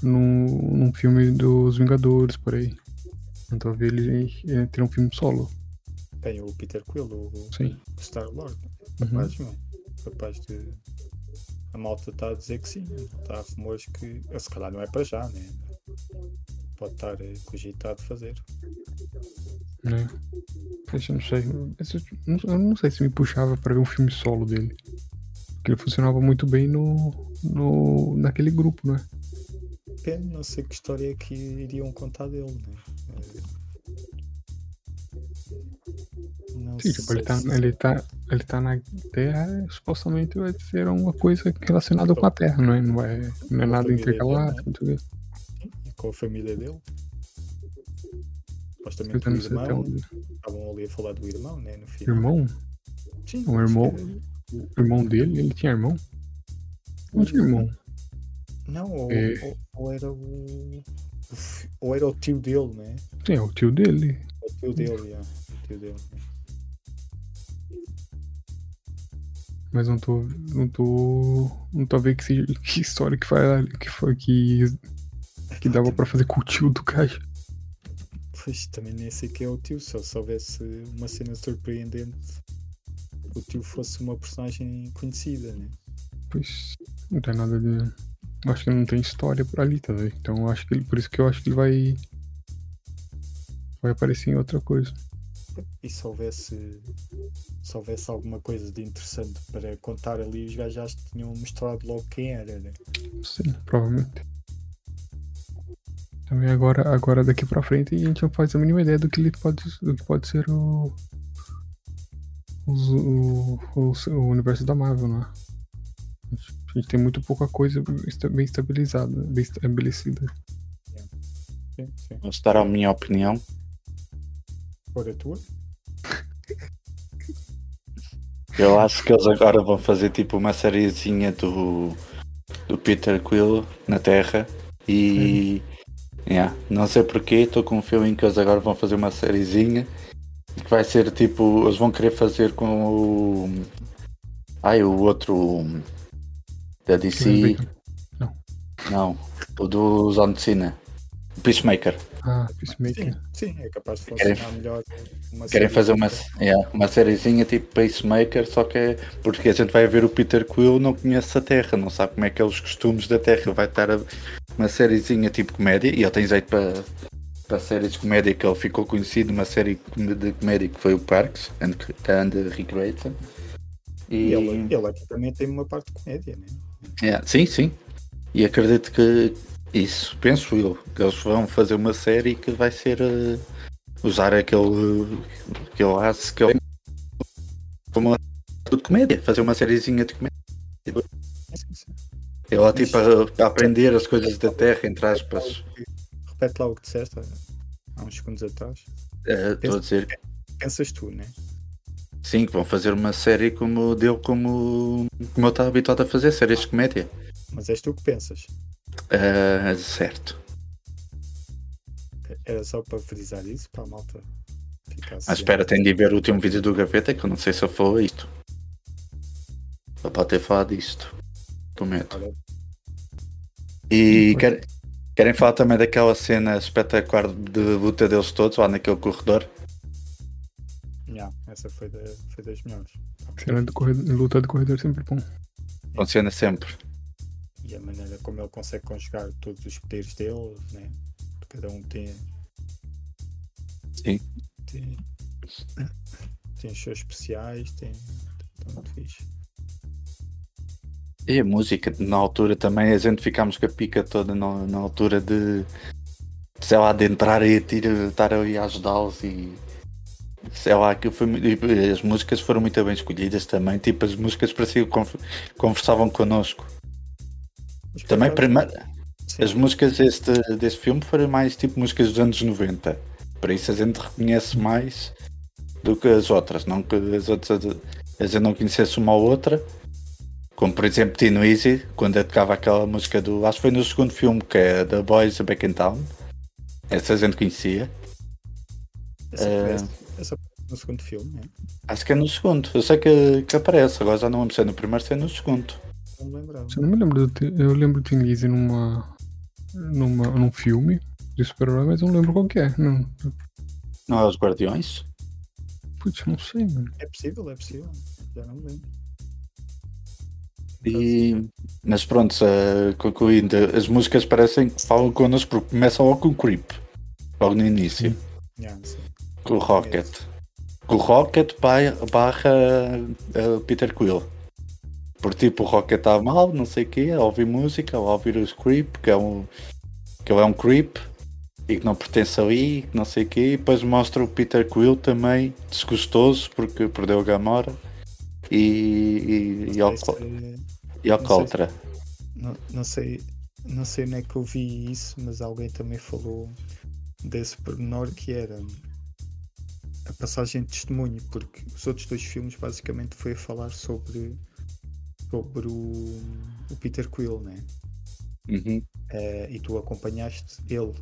num, num filme dos Vingadores, por aí. Então ver ele entre um filme solo. Tem o Peter Quill, o, Sim. Star-Lord. Uhum. Capaz, meu. Capaz de. A malta está a dizer que sim. Está a rumores que. Se calhar não é para já, né? Pode estar eh, cogitado fazer. Né? Poxa, não sei. Eu não sei se me puxava pra ver um filme solo dele. Porque ele funcionava muito bem no, no naquele grupo, né? Depende, não sei que história é que iriam contar dele, né? Eh, Não Sim, tipo, ele tá, se- ele, tá, ele tá na Terra, supostamente vai ser uma coisa relacionada com a Terra, não é? Não é, não é nada intergaláctico, não sei o quê. com a família dele. Supostamente o irmão. Estavam ali a falar do irmão, né? No final. Irmão? Sim, O irmão? O irmão dele? Ele tinha irmão? Não tinha irmão. Não, ou, É. ou- ou era o. Ou era o tio dele, né? Sim, é o tio dele. O tio dele, yeah. O tio dele. né? Mas não tô. Não tô. Não tô vendo que, se- que história que foi, que foi que, que dava pra fazer com o tio do gajo. Pois também nem sei quem é o tio, só se houvesse uma cena surpreendente que o tio fosse uma personagem conhecida, né? Pois não tem nada de. eu Acho que não tem história por ali, tá vendo? Então acho que ele. Por isso que eu acho que ele vai. Vai aparecer em outra coisa. E se houvesse, se houvesse alguma coisa de interessante para contar ali, os gajos já tinham mostrado logo quem era, né? Sim, provavelmente. Também agora, agora daqui pra frente a gente não faz a mínima ideia do que ele pode, do que pode ser o, o, o, o universo da Marvel, né? A gente, a gente tem muito pouca coisa bem estabilizada, bem estabelecida. Sim, sim. Vou dar a minha opinião. A tua? Eu acho que eles agora vão fazer tipo uma sériezinha do, do Peter Quill na Terra e yeah, não sei porquê, estou com um feeling que eles agora vão fazer uma sériezinha que vai ser tipo, eles vão querer fazer com o ai o outro da DC, não, o do de Cena, o Peacemaker. Ah, Sim, Peacemaker. sim, é capaz de funcionar melhor. Uma Querem fazer uma, yeah, uma sériezinha tipo Pacemaker, só que é porque a gente vai ver o Peter Quill, não conhece a Terra, não sabe como é que é os costumes da Terra. Vai estar a- uma sériezinha tipo comédia, e ele tem jeito para, para séries de comédia que ele ficou conhecido, uma série de comédia que foi o Parks and, and Recreation. E E, ele, ele aqui também tem uma parte de comédia, né? Yeah, sim, sim. E acredito que isso, penso eu, que eles vão fazer uma série que vai ser eh, usar aquele, aquele aço que é como de comédia, fazer uma sériezinha de comédia. Sim. Ele tipo a, a aprender as coisas da Terra, entre aspas. Repete lá o que disseste há- uns segundos atrás. Eh, Estou a dizer Pensas tu, né? Sim, que vão fazer uma série como dele, como, como eu estava habituado a fazer, séries de comédia. Mas és tu que pensas. Uh, certo. Era só para frisar isso, para a malta ficar Mas espera, tenho de ver o último vídeo do Gaveta, que eu não sei se eu falou isto. Só para ter falado disto. Prometo. Olha, E quer- querem falar também daquela cena espetacular de luta deles todos lá naquele corredor? yeah, essa foi, da, foi das melhores. Cena de corredor, luta de corredor é sempre bom. Funciona sempre. E a maneira como ele consegue conjugar todos os poderes dele, né? Cada um tem. Sim. Tem, tem os seus especiais, tem. Está muito fixe. E a música, na altura também, a gente ficámos com a pica toda na, na altura de, sei lá, de entrar e tira- estar ali a ajudá-los e sei lá, que foi, as músicas foram muito bem escolhidas também, tipo, as músicas pareciam que conf- conversavam connosco. Também, sim, as músicas deste, deste filme foram mais tipo músicas dos anos 90, por isso a gente reconhece mais do que as outras, não que as outras a gente não conhecesse uma ou outra. Como por exemplo Tino Easy, quando eu tocava aquela música do. Acho que foi no segundo filme que é The Boys Back in Town. Essa a gente conhecia. essa, aparece no segundo filme, né? Acho que é no segundo. Eu sei que, que aparece, agora já não lembro se é no primeiro se é no segundo. Não lembrava. Eu não me lembro do Eu lembro do Tim Lizzy numa, numa. num filme de super-herói, mas não lembro qual que é. Não. Não é os Guardiões? Putz, não sei, mano. É possível, é possível. Já não me lembro. E, mas pronto, eh, concluindo, as músicas parecem que falam connosco porque começam logo com o Creep, logo no início, Yeah, com o Rocket. Com o Rocket ba- barra eh, Peter Quill. Por tipo, o Rocket está mal, não sei o quê, a ouvir música, a ouvir os Creep, que é um, que ele é um Creep e que não pertence ali, que não sei o quê, e depois mostra o Peter Quill também desgostoso porque perdeu a Gamora e, e, e, ao, se- e ao não sei se- Coltra. Não, não sei, não sei onde é que eu vi isso, mas alguém também falou desse pormenor que era a passagem de testemunho, porque os outros dois filmes basicamente foi a falar sobre, sobre o, o Peter Quill, né? Uhum. Eh, e tu acompanhaste ele.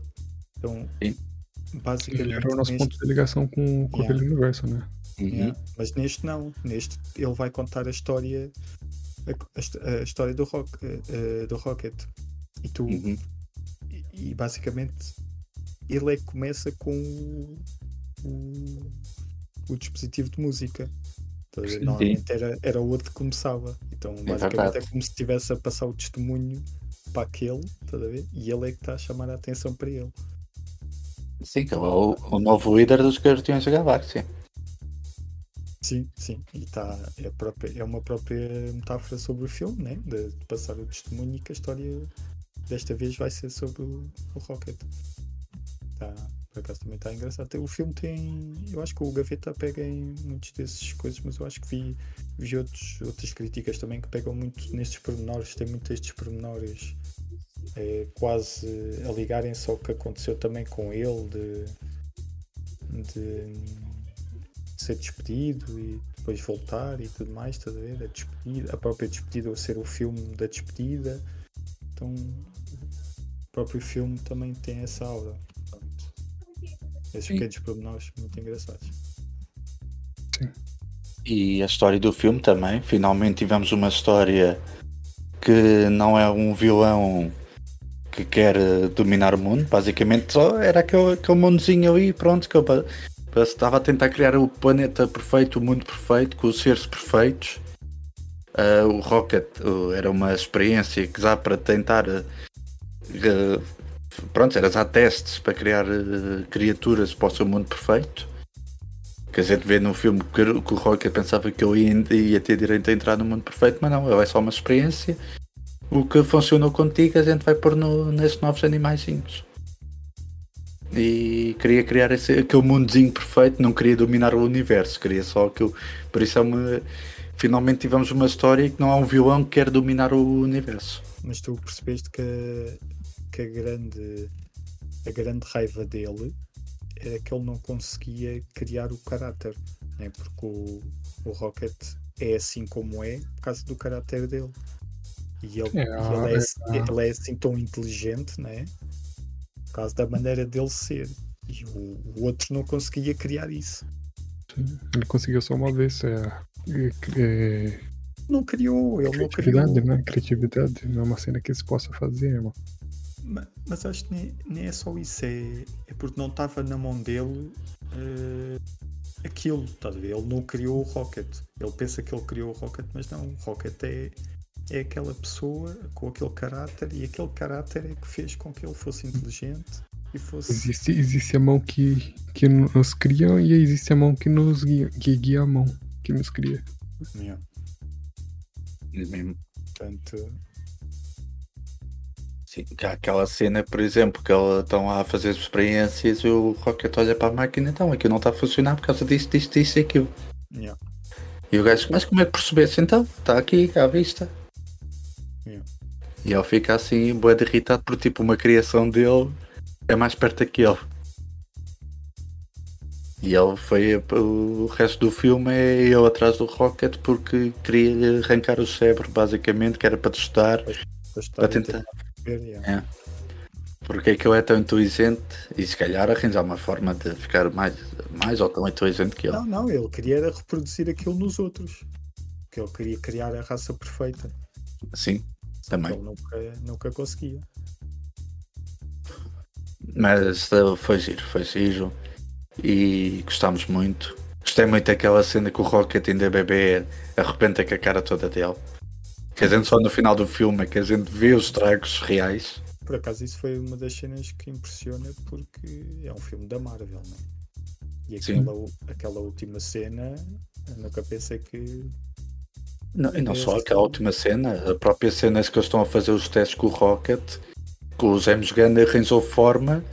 Então, Sim. basicamente. Ele era o nosso neste- ponto de ligação com, com Yeah. aquele universo, né? Uhum. Yeah, Mas neste não, neste ele vai contar a história a, a hist- a história do, rock, eh, do Rocket e tu Uhum. e, e basicamente ele é que começa com o, o, o dispositivo de música. Sim. Normalmente era, era o outro que começava. Então basicamente verdade. é como se estivesse a passar o testemunho para aquele, estás a ver? E ele é que está a chamar a atenção para ele. Sim, que é o, o novo líder dos Guardiões da Galáxia. Sim, sim. E tá, é, própria, é uma própria metáfora sobre o filme, né? De, de passar o testemunho e que a história desta vez vai ser sobre o, o Rocket. Tá, por acaso também está engraçado. O filme tem. Eu acho que o Gaveta pega em muitas dessas coisas, mas eu acho que vi, vi outros, outras críticas também que pegam muito nestes pormenores, tem muitos destes pormenores é, quase a ligarem-se ao que aconteceu também com ele de, de ser despedido e depois voltar e tudo mais, estás a ver? A, despedida, a própria despedida ou ser o filme da despedida. Então o próprio filme também tem essa aura. Esses Sim. pequenos pormenores muito engraçados. E a história do filme também. Finalmente tivemos uma história que não é um vilão que quer dominar o mundo. Basicamente só era aquele, aquele mundozinho ali, pronto, que pa- estava a tentar criar o planeta perfeito, o mundo perfeito, com os seres perfeitos. Ah, o Rocket uh, era uma experiência que já para tentar eh, pronto, era já testes para criar eh, criaturas para o seu mundo perfeito. Que a gente vê no filme que, que o Rocket pensava que eu ia, ia ter direito a entrar no mundo perfeito, mas não, é só uma experiência. O que funcionou contigo a gente vai pôr no, nesses novos animaizinhos. E queria criar esse, aquele mundozinho perfeito, não queria dominar o universo, queria só aquilo. Por isso é uma. Finalmente tivemos uma história que não há um vilão que quer dominar o universo. Mas tu percebeste que, a- que a grande a grande raiva dele era que ele não conseguia criar o caráter, né? porque o, o Rocket é assim como é por causa do caráter dele. E ele É, ele, é, é, ele é assim tão inteligente, né? Por causa da maneira dele ser. E o, o outro não conseguia criar isso. Ele conseguiu só uma vez. É, é, é, Não criou, ele não criou. criatividade, né? Criatividade. Não é uma cena que se possa fazer, irmão. Ma- Mas acho que nem, nem é só isso, é, é porque não estava na mão dele eh, aquilo, estás a ver? Ele não criou o Rocket. Ele pensa que ele criou o Rocket, mas não, o Rocket é, é aquela pessoa com aquele caráter e aquele caráter é que fez com que ele fosse inteligente e fosse. Existe, existe a mão que, que nos cria e existe a mão que nos guia, que guia a mão que nos cria. Yeah. É mesmo. Portanto, Sim, que há aquela cena, por exemplo, que eles estão lá a fazer experiências e o Rocket olha para a máquina então aquilo não está a funcionar por causa disto, disto, disto e aquilo. yeah. E o gajo, mas como é que percebesse então? Está aqui à vista. Yeah. E ele fica assim, de irritado por tipo uma criação dele é mais perto que ele. E ele foi o resto do filme é ele atrás do Rocket porque queria arrancar o cérebro basicamente, que era para testar para tentar. Yeah. porque é que ele é tão inteligente e se calhar arranjar uma forma de ficar mais, mais ou tão inteligente que ele. Não, não, ele queria era reproduzir aquilo nos outros. Que ele queria criar a raça perfeita. Sim, também. Ele nunca, nunca conseguia. Mas uh, foi giro, foi giro e gostámos muito. Gostei muito daquela cena que o Rocket ainda bebê arrebenta com a cara toda dele. Que a gente só no final do filme é que a gente vê os estragos reais. Por acaso isso foi uma das cenas que impressiona porque é um filme da Marvel, né? E Sim. aquela, aquela última cena, eu nunca pensei que. Não, e não só aquela última cena, a própria cena que eles estão a fazer os testes com o Rocket, que o James Gunn arranjou forma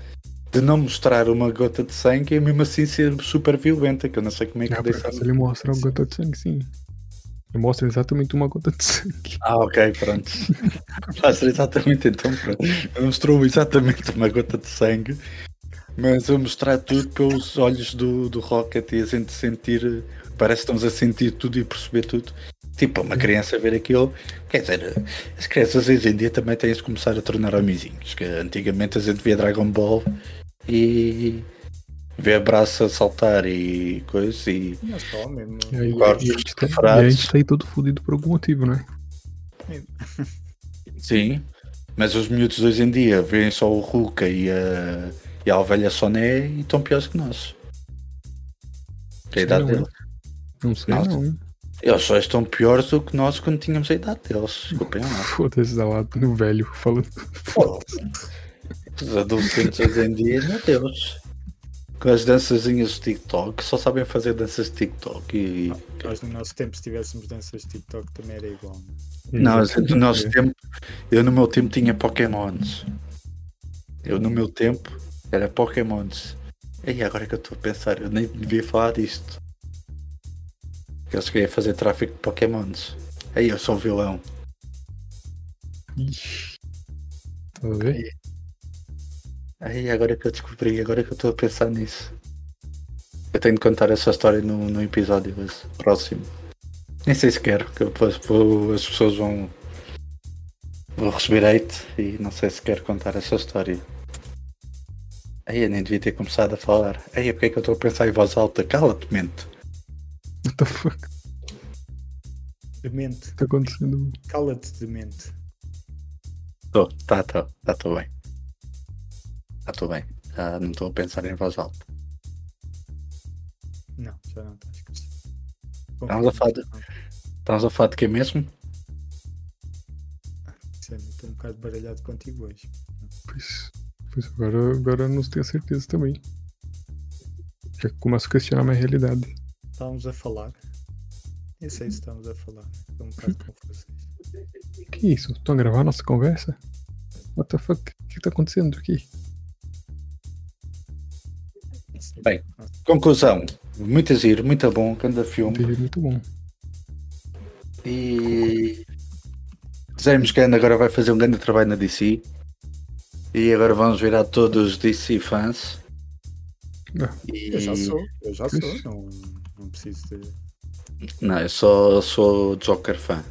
de não mostrar uma gota de sangue e mesmo assim ser super violenta, que eu não sei como é que Ah, por deixa. acaso ele mostra uma gota de sangue, sim. Ele mostra exatamente uma gota de sangue. Ah, ok, pronto. Mostra exatamente então, pronto. Mostrou exatamente uma gota de sangue, mas a mostrar tudo pelos olhos do, do Rocket e a gente sentir, parece que estamos a sentir tudo e perceber tudo. Tipo, uma criança ver aquilo, quer dizer, as crianças hoje em dia também têm de começar a tornar homizinhos, que antigamente a gente via Dragon Ball e vê braço a saltar e coisas e. E aí, Corpos e a gente tá, e a tá aí todo fudido por algum motivo, né? Sim, mas os miúdos de hoje em dia veem só o Ruka e a, e a ovelha Soné e estão piores que nós. Que a Sei idade não, deles. Não sei não. Eles só estão piores do que nós quando tínhamos a idade deles. Desculpem lá. Foda-se da lado no velho falando. Os adolescentes hoje em dia, meu Deus. Com as dançazinhas de TikTok, só sabem fazer danças de TikTok e. Nós no nosso tempo, se tivéssemos danças de TikTok, também era igual. né? Não, gente, no nosso tempo, eu no meu tempo tinha Pokémons. Eu no meu tempo era Pokémons. E agora que eu estou a pensar, eu nem devia falar disto. Que eu cheguei a fazer tráfico de Pokémons. Aí eu sou um vilão. Ixi. Tá a ver? Aí agora que eu descobri, agora que eu estou a pensar nisso. Eu tenho de contar essa história no, no episódio esse próximo. Nem sei se quero, que depois as pessoas vão. Vou receber hate e não sei se quero contar essa história. Aí eu nem devia ter começado a falar. Aí porque é que eu estou a pensar em voz alta? Cala-te, mente. What the fuck Demente. tá acontecendo? Cala-te, demente. Tô, tá, tá, tá, estou bem. Tá, estou bem. Já não estou a pensar em voz alta. Não, já não estás. Estamos a falar de- Estamos a falar de quem mesmo? Sério, Estou um bocado baralhado contigo hoje. Pois, pois agora, agora não tenho certeza também. Já começo a questionar a minha realidade. Estávamos a falar. Nem sei se estamos a falar. Estou um bocado confuso. Que isso? Estão a gravar a nossa conversa? What the fuck? O que tá acontecendo aqui? Bem. Conclusão. Muito giro, muito bom, grande filme. Muito bom. E James Gunn agora vai fazer um grande trabalho na DC. E agora vamos virar todos DC fãs. Ah, E... Eu já sou, eu já sou. Não, não preciso de. Não, eu só sou Joker fã.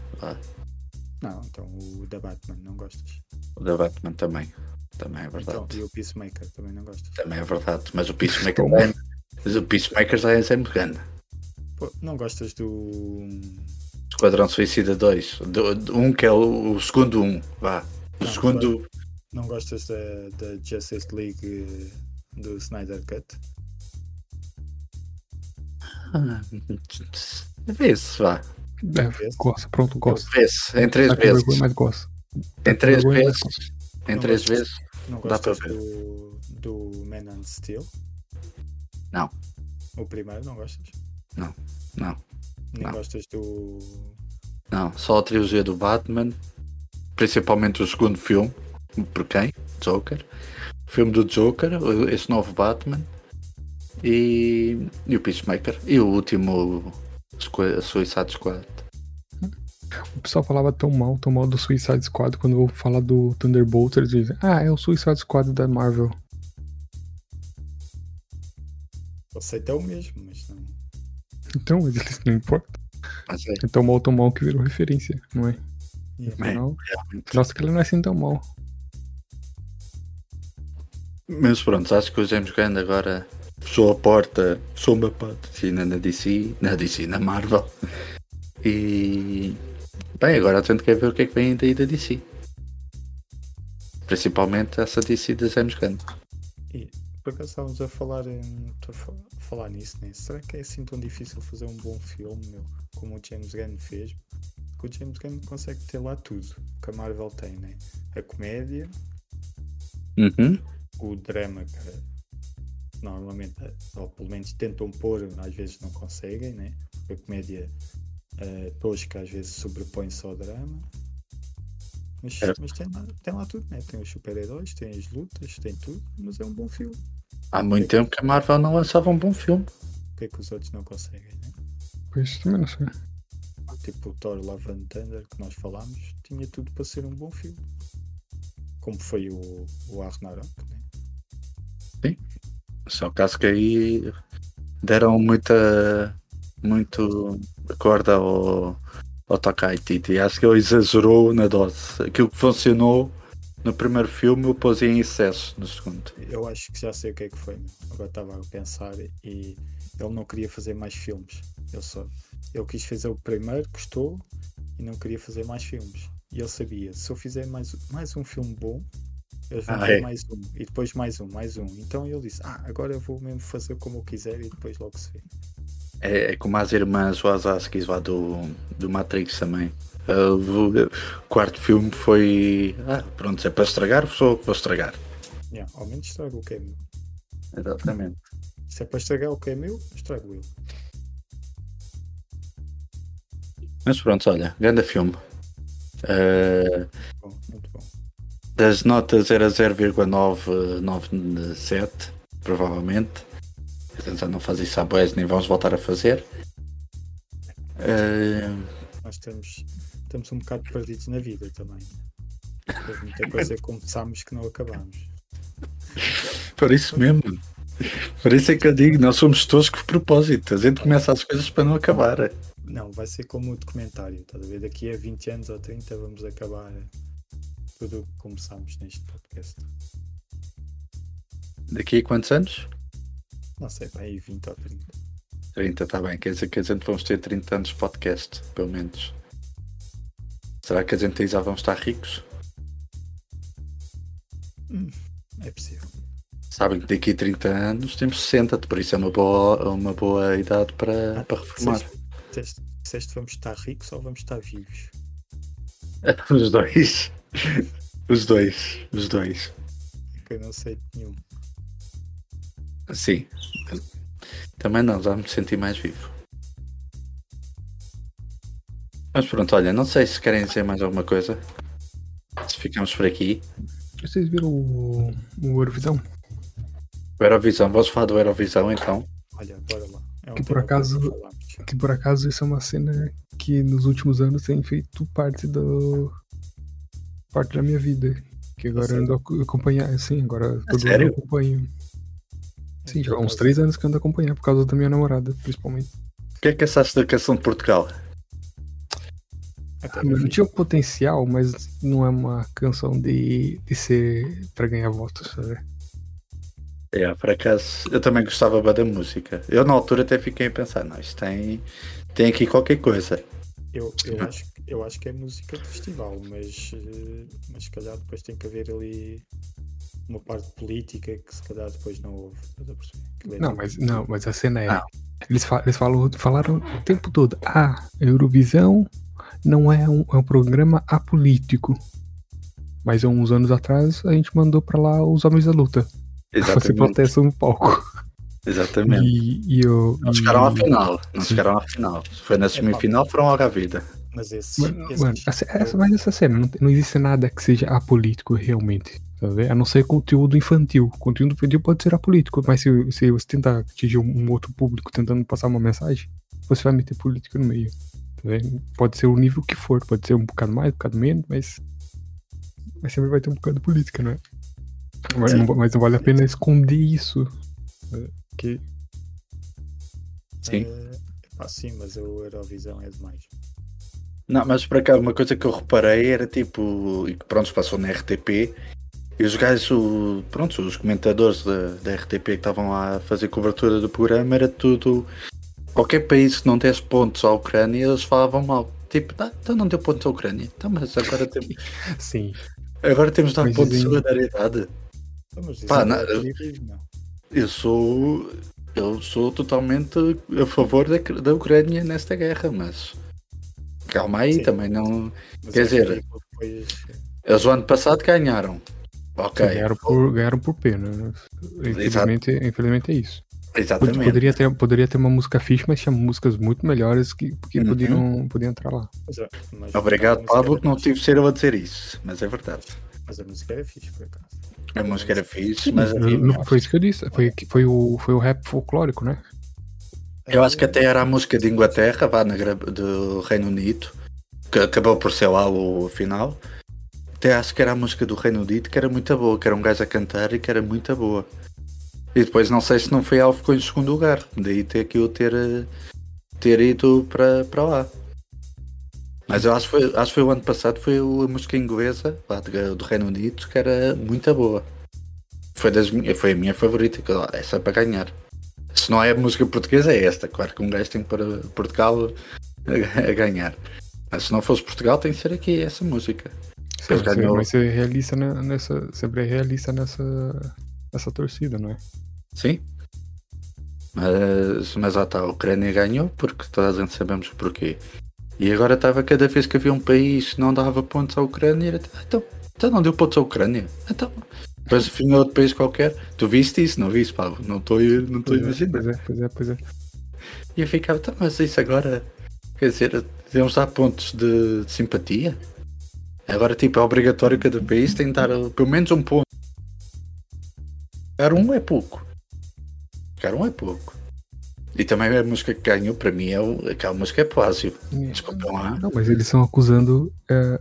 Não, então o da Batman não gostas. O da Batman também. Também é verdade. Então, e o Peacemaker também não gostas. Também é verdade. Mas o Peacemaker, é, mas o Peacemaker já é sempre gana. Pô, não gostas do. Esquadrão Suicida 2. Do, do- um que é o, o segundo um. Vá. O Não, segundo. Não gostas da, da Justice League do Snyder Cut? Ah, Vê-se, vá. É, Vês? gosta, pronto, gosta. Vê-se. Em três vezes. Em três vezes. Em Não três gostas? vezes. Não gostas do, do Man on Steel? Não. O primeiro não gostas? Não. Nem Não. gostas do. Não, só a trilogia do Batman, principalmente o segundo filme, por quem? Joker. O filme do Joker, esse novo Batman e, e o Peacemaker. E o último Suicide Squad. O pessoal falava tão mal, tão mal do Suicide Squad quando eu vou falar do Thunderbolt, eles dizem, ah, é o Suicide Squad da Marvel. Você é o mesmo, mas não. Então, mas eles não importa. Mas é, tão mal, tão mal que virou referência, não é? É Afinal, realmente. nossa, que ele não é assim tão mal. Mas pronto, acho que o James Gunn agora fechou a porta, fechou uma patrocina na DC, na DC, na Marvel. E bem, agora a gente quer ver o que é que vem daí da DC. Principalmente essa DC da James Gunn. E por acaso estávamos a falar, em, a fa- a falar nisso, né? Será que é assim tão difícil fazer um bom filme, meu? Como o James Gunn fez? Porque o James Gunn consegue ter lá tudo que a Marvel tem, né? A comédia, Uhum. o drama, cara. Normalmente, ou pelo menos tentam pôr, às vezes não conseguem, né? A comédia eh, tosca às vezes sobrepõe-se ao drama. Mas, É. mas tem, lá, tem lá tudo, né? Tem os super-heróis, tem as lutas, tem tudo, mas é um bom filme. Há muito tempo que a Marvel não lançava um bom filme. O que é que os outros não conseguem, né? Pois também não sei. Tipo o Thor Love and Thunder que nós falámos, tinha tudo para ser um bom filme. Como foi o, o Ragnarok, né? Só caso que aí deram muita muito corda ao, ao Taika Waititi. Acho que ele exagerou na dose. Aquilo que funcionou no primeiro filme, eu pôs em excesso no segundo. Eu acho que já sei o que é que foi. Agora estava a pensar e ele não queria fazer mais filmes. Ele só ele quis fazer o primeiro, gostou e não queria fazer mais filmes. E ele sabia, se eu fizer mais, mais um filme bom, eles vão Ah, ter é? mais um, e depois mais um, mais um. Então ele disse, ah, agora eu vou mesmo fazer como eu quiser e depois logo se vê. É, é como as irmãs Wazowskis lá do, do Matrix também. Uh, o quarto filme foi. Ah, pronto, se é para estragar, sou vou estragar. Yeah, ao menos estrago o que é meu. Exatamente. Se é para estragar o que é meu, estrago eu. Mas pronto, olha, grande filme. Uh, Bom, muito bom. das notas era 0,997, provavelmente. A gente já não faz isso à boés, nem vamos voltar a fazer. Uh, Nós estamos, estamos um bocado perdidos na vida também. Houve muita coisa que começámos que não acabámos. por isso mesmo. Por isso é que eu digo, nós somos toscos de propósito. A gente começa as coisas para não acabar. Não, vai ser como o documentário, estás a ver? Daqui a 20 anos ou 30 vamos acabar tudo o que começámos neste podcast. Daqui a quantos anos? Não sei, para aí 20 ou 30. 30, está bem. Quer dizer que a gente vamos ter 30 anos de podcast, pelo menos. Será que a gente aí já vamos estar ricos? É possível. Sabem que daqui a 30 anos temos 60, por isso é uma boa, uma boa idade para, Ah, para reformar. Disseste, vamos estar ricos ou vamos estar vivos? Os dois. Os dois. Os dois. É eu não sei de nenhum. Sim. Também não, já me senti mais vivo. Mas pronto, olha, não sei se querem dizer mais alguma coisa. Se ficamos por aqui. Vocês viram o, o Eurovisão? O Eurovisão, vamos falar do Eurovisão então. Olha, bora lá. É um Que por acaso-. Que por acaso isso é uma cena que nos últimos anos tem feito parte do. parte da minha vida. Que agora eu ando a acompanhar, assim, agora todo ano sério? eu acompanho. Sim, já há uns Por três anos que ando a acompanhar por causa da minha namorada, principalmente. que é que achaste da canção de Portugal? Ah, não tinha um potencial, mas não é uma canção de, de ser para ganhar votos, sabe? É, por acaso, eu também gostava bem da música. Eu na altura até fiquei a pensar, não, isto tem, tem aqui qualquer coisa. Eu, eu, acho, eu acho que é música de festival, mas, eh, mas se calhar depois tem que haver ali uma parte política que se calhar depois não houve. É não, mas, não, mas a cena é. Ah. Eles, falam, eles falam, falaram o tempo todo, ah, Eurovisão não é um, é um programa apolítico. Mas há uns anos atrás a gente mandou pra lá os Homens da Luta. Exatamente. Você protesta no palco. Exatamente. E, e eu, não chegaram à final. Não chegaram à final. Se foi na semifinal, foram logo à vida. Mas esse. Mano, mano essa, essa, mas essa cena, não, não existe nada que seja apolítico realmente. Tá a não ser conteúdo infantil. Conteúdo infantil pode ser apolítico, mas se, se você tentar atingir um outro público tentando passar uma mensagem, você vai meter política no meio. Tá pode ser o nível que for, pode ser um bocado mais, um bocado menos, mas. Mas sempre vai ter um bocado de política, não é? Mas não, mas não vale a pena esconder isso. Né? Que... Sim. É, sim, mas o Eurovisão é demais. Não, mas para cá, uma coisa que eu reparei era tipo, e que pronto, passou na RTP, e os gajos, o, pronto, os comentadores da, da RTP que estavam lá a fazer cobertura do programa, era tudo. Qualquer país que não desse pontos à Ucrânia, eles falavam mal. Tipo, ah, então não deu pontos à Ucrânia. Então, mas agora temos. Sim. Agora temos de dar pontos de solidariedade. Pá, não, eu, eu sou. Eu sou totalmente a favor da, da Ucrânia nesta guerra, mas calma aí, Sim. também não. Mas quer dizer, depois... eles o ano passado ganharam. Ok. Ganharam por, ganharam por pena. Né? Infelizmente, infelizmente é isso. Exatamente. Poderia ter, poderia ter uma música fixe, mas tinha músicas muito melhores que, que uhum. podiam, podiam entrar lá. É, Obrigado, Pablo, que não tive ser eu a dizer isso, mas é verdade. Mas a música era fixe, por acaso. A música era fixe, mas. Não, foi isso que eu disse. Foi, foi, o, foi o rap folclórico, né? Eu acho que até era a música de Inglaterra, vá, na, do Reino Unido, que acabou por ser lá o final. Até acho que era a música do Reino Unido que era muito boa, que era um gajo a cantar e que era muito boa. E depois não sei se não foi que ficou em segundo lugar, daí ter que eu ter, ter ido para, para lá. Mas eu acho que foi, acho que foi o ano passado, foi a música inglesa lá do Reino Unido que era muito boa. Foi, das, foi a minha favorita, essa é para ganhar. Se não é música portuguesa, é esta. Claro que um gajo tem para Portugal a, ganhar. Mas se não fosse Portugal, tem que ser aqui essa música. Sim, ganhou... Vai ser realista nessa. Sempre é realista nessa, nessa torcida, não é? Sim. Mas, mas ah, tá, a Ucrânia ganhou porque toda a gente sabemos porquê. E agora estava cada vez que havia um país que não dava pontos à Ucrânia, era, então, então não deu pontos à Ucrânia. Então, depois vinha outro país qualquer. Tu viste isso? Não viste, Pablo? Não estou não estou imaginando. Pois é, pois é, pois é. E eu ficava, tá, mas isso agora, quer dizer, devemos dar pontos de, de simpatia? Agora, tipo, é obrigatório cada país tentar pelo menos um ponto. Cara, um é pouco. Cara, um é pouco. E também a música que ganhou, para mim, é o, aquela música é plágio. Desculpa lá. Não, mas eles estão acusando.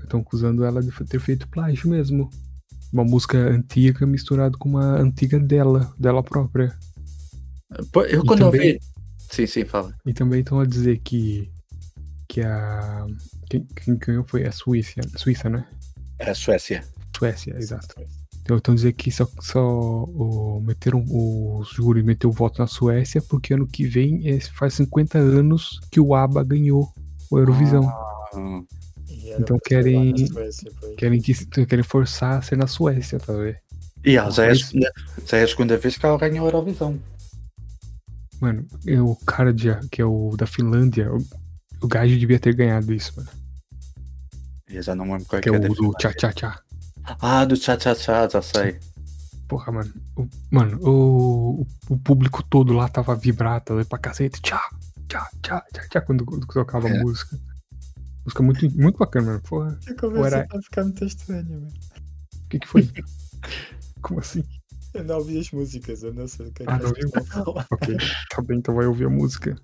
Estão é, acusando ela de ter feito plágio mesmo. Uma música antiga misturada com uma antiga dela, dela própria. Eu quando também, ouvi. Sim, sim, fala. E também estão a dizer que. Que a. Quem, quem ganhou foi a Suíça, Suíça, né? É a Suécia. Suécia, exato. Então estão dizendo que só, só o, meteram o júri meteu o voto na Suécia porque ano que vem é, faz 50 anos que o ABBA ganhou o Eurovisão. Ah, então querem Suécia, querem que querem forçar a ser na Suécia, tá vendo? E ah, já, é, já é a segunda vez que ela ganhou a Eurovisão. Mano, o cara de, que é o da Finlândia, o, o gajo devia ter ganhado isso, mano. Eu já não lembro qual que é, é o do Tchá Tchá Tchá. Ah, do Tchá Tchá Tchá, já sei. Porra, mano. O, mano, o, o público todo lá tava vibrado ali pra cacete. Tchá, tchá, tchá, tchá, tchá, quando, quando tocava é. a música. Música muito, muito bacana, mano. Porra. A conversa era... tá ficando muito estranha, mano. O que que foi? Como assim? Eu não ouvi as músicas, eu não sei o que é ah, que não ouviu? ok, tá bem, então vai ouvir a música.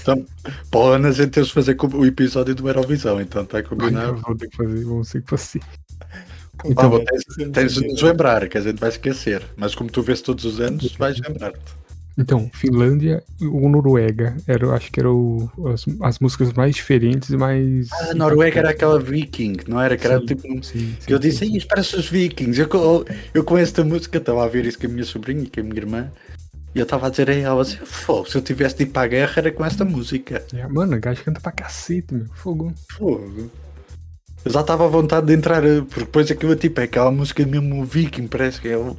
Então, pô, a gente temos de fazer o episódio do Eurovisão, então tá combinado. Ai, vou ter que fazer, vamos ter que fazer. Então, ah, tens, tens de nos lembrar, que a gente vai esquecer. Mas como tu vês todos os anos, vais lembrar-te. Então, Finlândia ou Noruega, era, acho que eram as, as músicas mais diferentes e mais. Ah, a Noruega era aquela Viking, não era? Que era Sim, tipo. sim, sim, que eu disse, aí parece os Vikings. Eu, eu, eu com esta música estava a ver isso com a minha sobrinha e com a minha irmã. E eu estava a dizer a ela assim: Fogo, se eu tivesse de ir para a guerra era com esta música. É, mano, a gajo canta pra cacete, meu. Fogo. Fogo. Eu já estava à vontade de entrar, porque depois aquilo tipo, é aquela música mesmo Viking, parece que é o,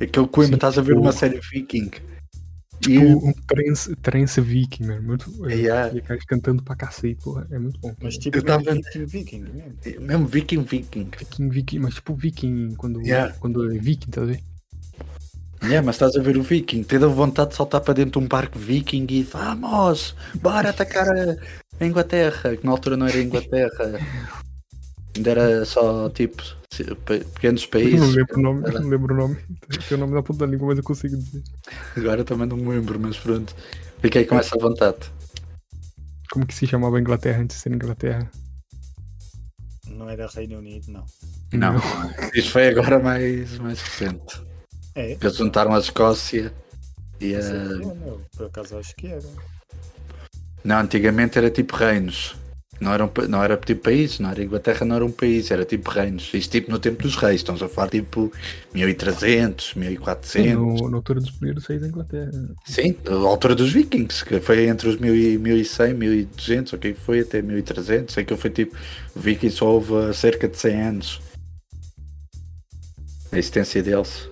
aquele Coimbra, Sim, estás a ver tipo- uma série Viking. Tipo, um trance, trance viking, mano. Muito, é, Yeah. E a gajo cantando pra cacete, porra. É muito bom. Mas tipo, Eu tava- mesmo viking, viking mesmo. E mesmo Viking, Viking. Viking, viking, mas tipo viking, quando, Yeah. quando é viking, tá vendo? É, mas estás a ver o Viking, te dá vontade de saltar para dentro de um barco Viking e vamos, bora atacar a a Inglaterra, que na altura não era Inglaterra, ainda era só tipo pequenos Eu países. não lembro o nome, Era- não lembro o nome. Tem o nome na ponta da língua, mas eu consigo dizer. Agora também não me lembro, mas pronto, fiquei com essa vontade. Como que se chamava a Inglaterra antes de ser Inglaterra? Não era Reino Unido, não. Não, isso foi agora mais, mais recente. É? Eles juntaram a Escócia e Não a. o que é, meu. Por acaso acho que era. Não, antigamente era tipo reinos. Não, eram, pa- não era tipo países, não era Inglaterra, não era um país, era tipo reinos. Isto tipo no tempo dos reis, estamos a falar tipo 1300, Sim, 1400. no, na altura dos primeiros seis da Inglaterra. Sim, a altura dos vikings, que foi entre os 1000 e 1100, 1200, ok, foi até 1300. Sei que foi tipo, vikings só houve há cerca de 100 anos. A existência deles.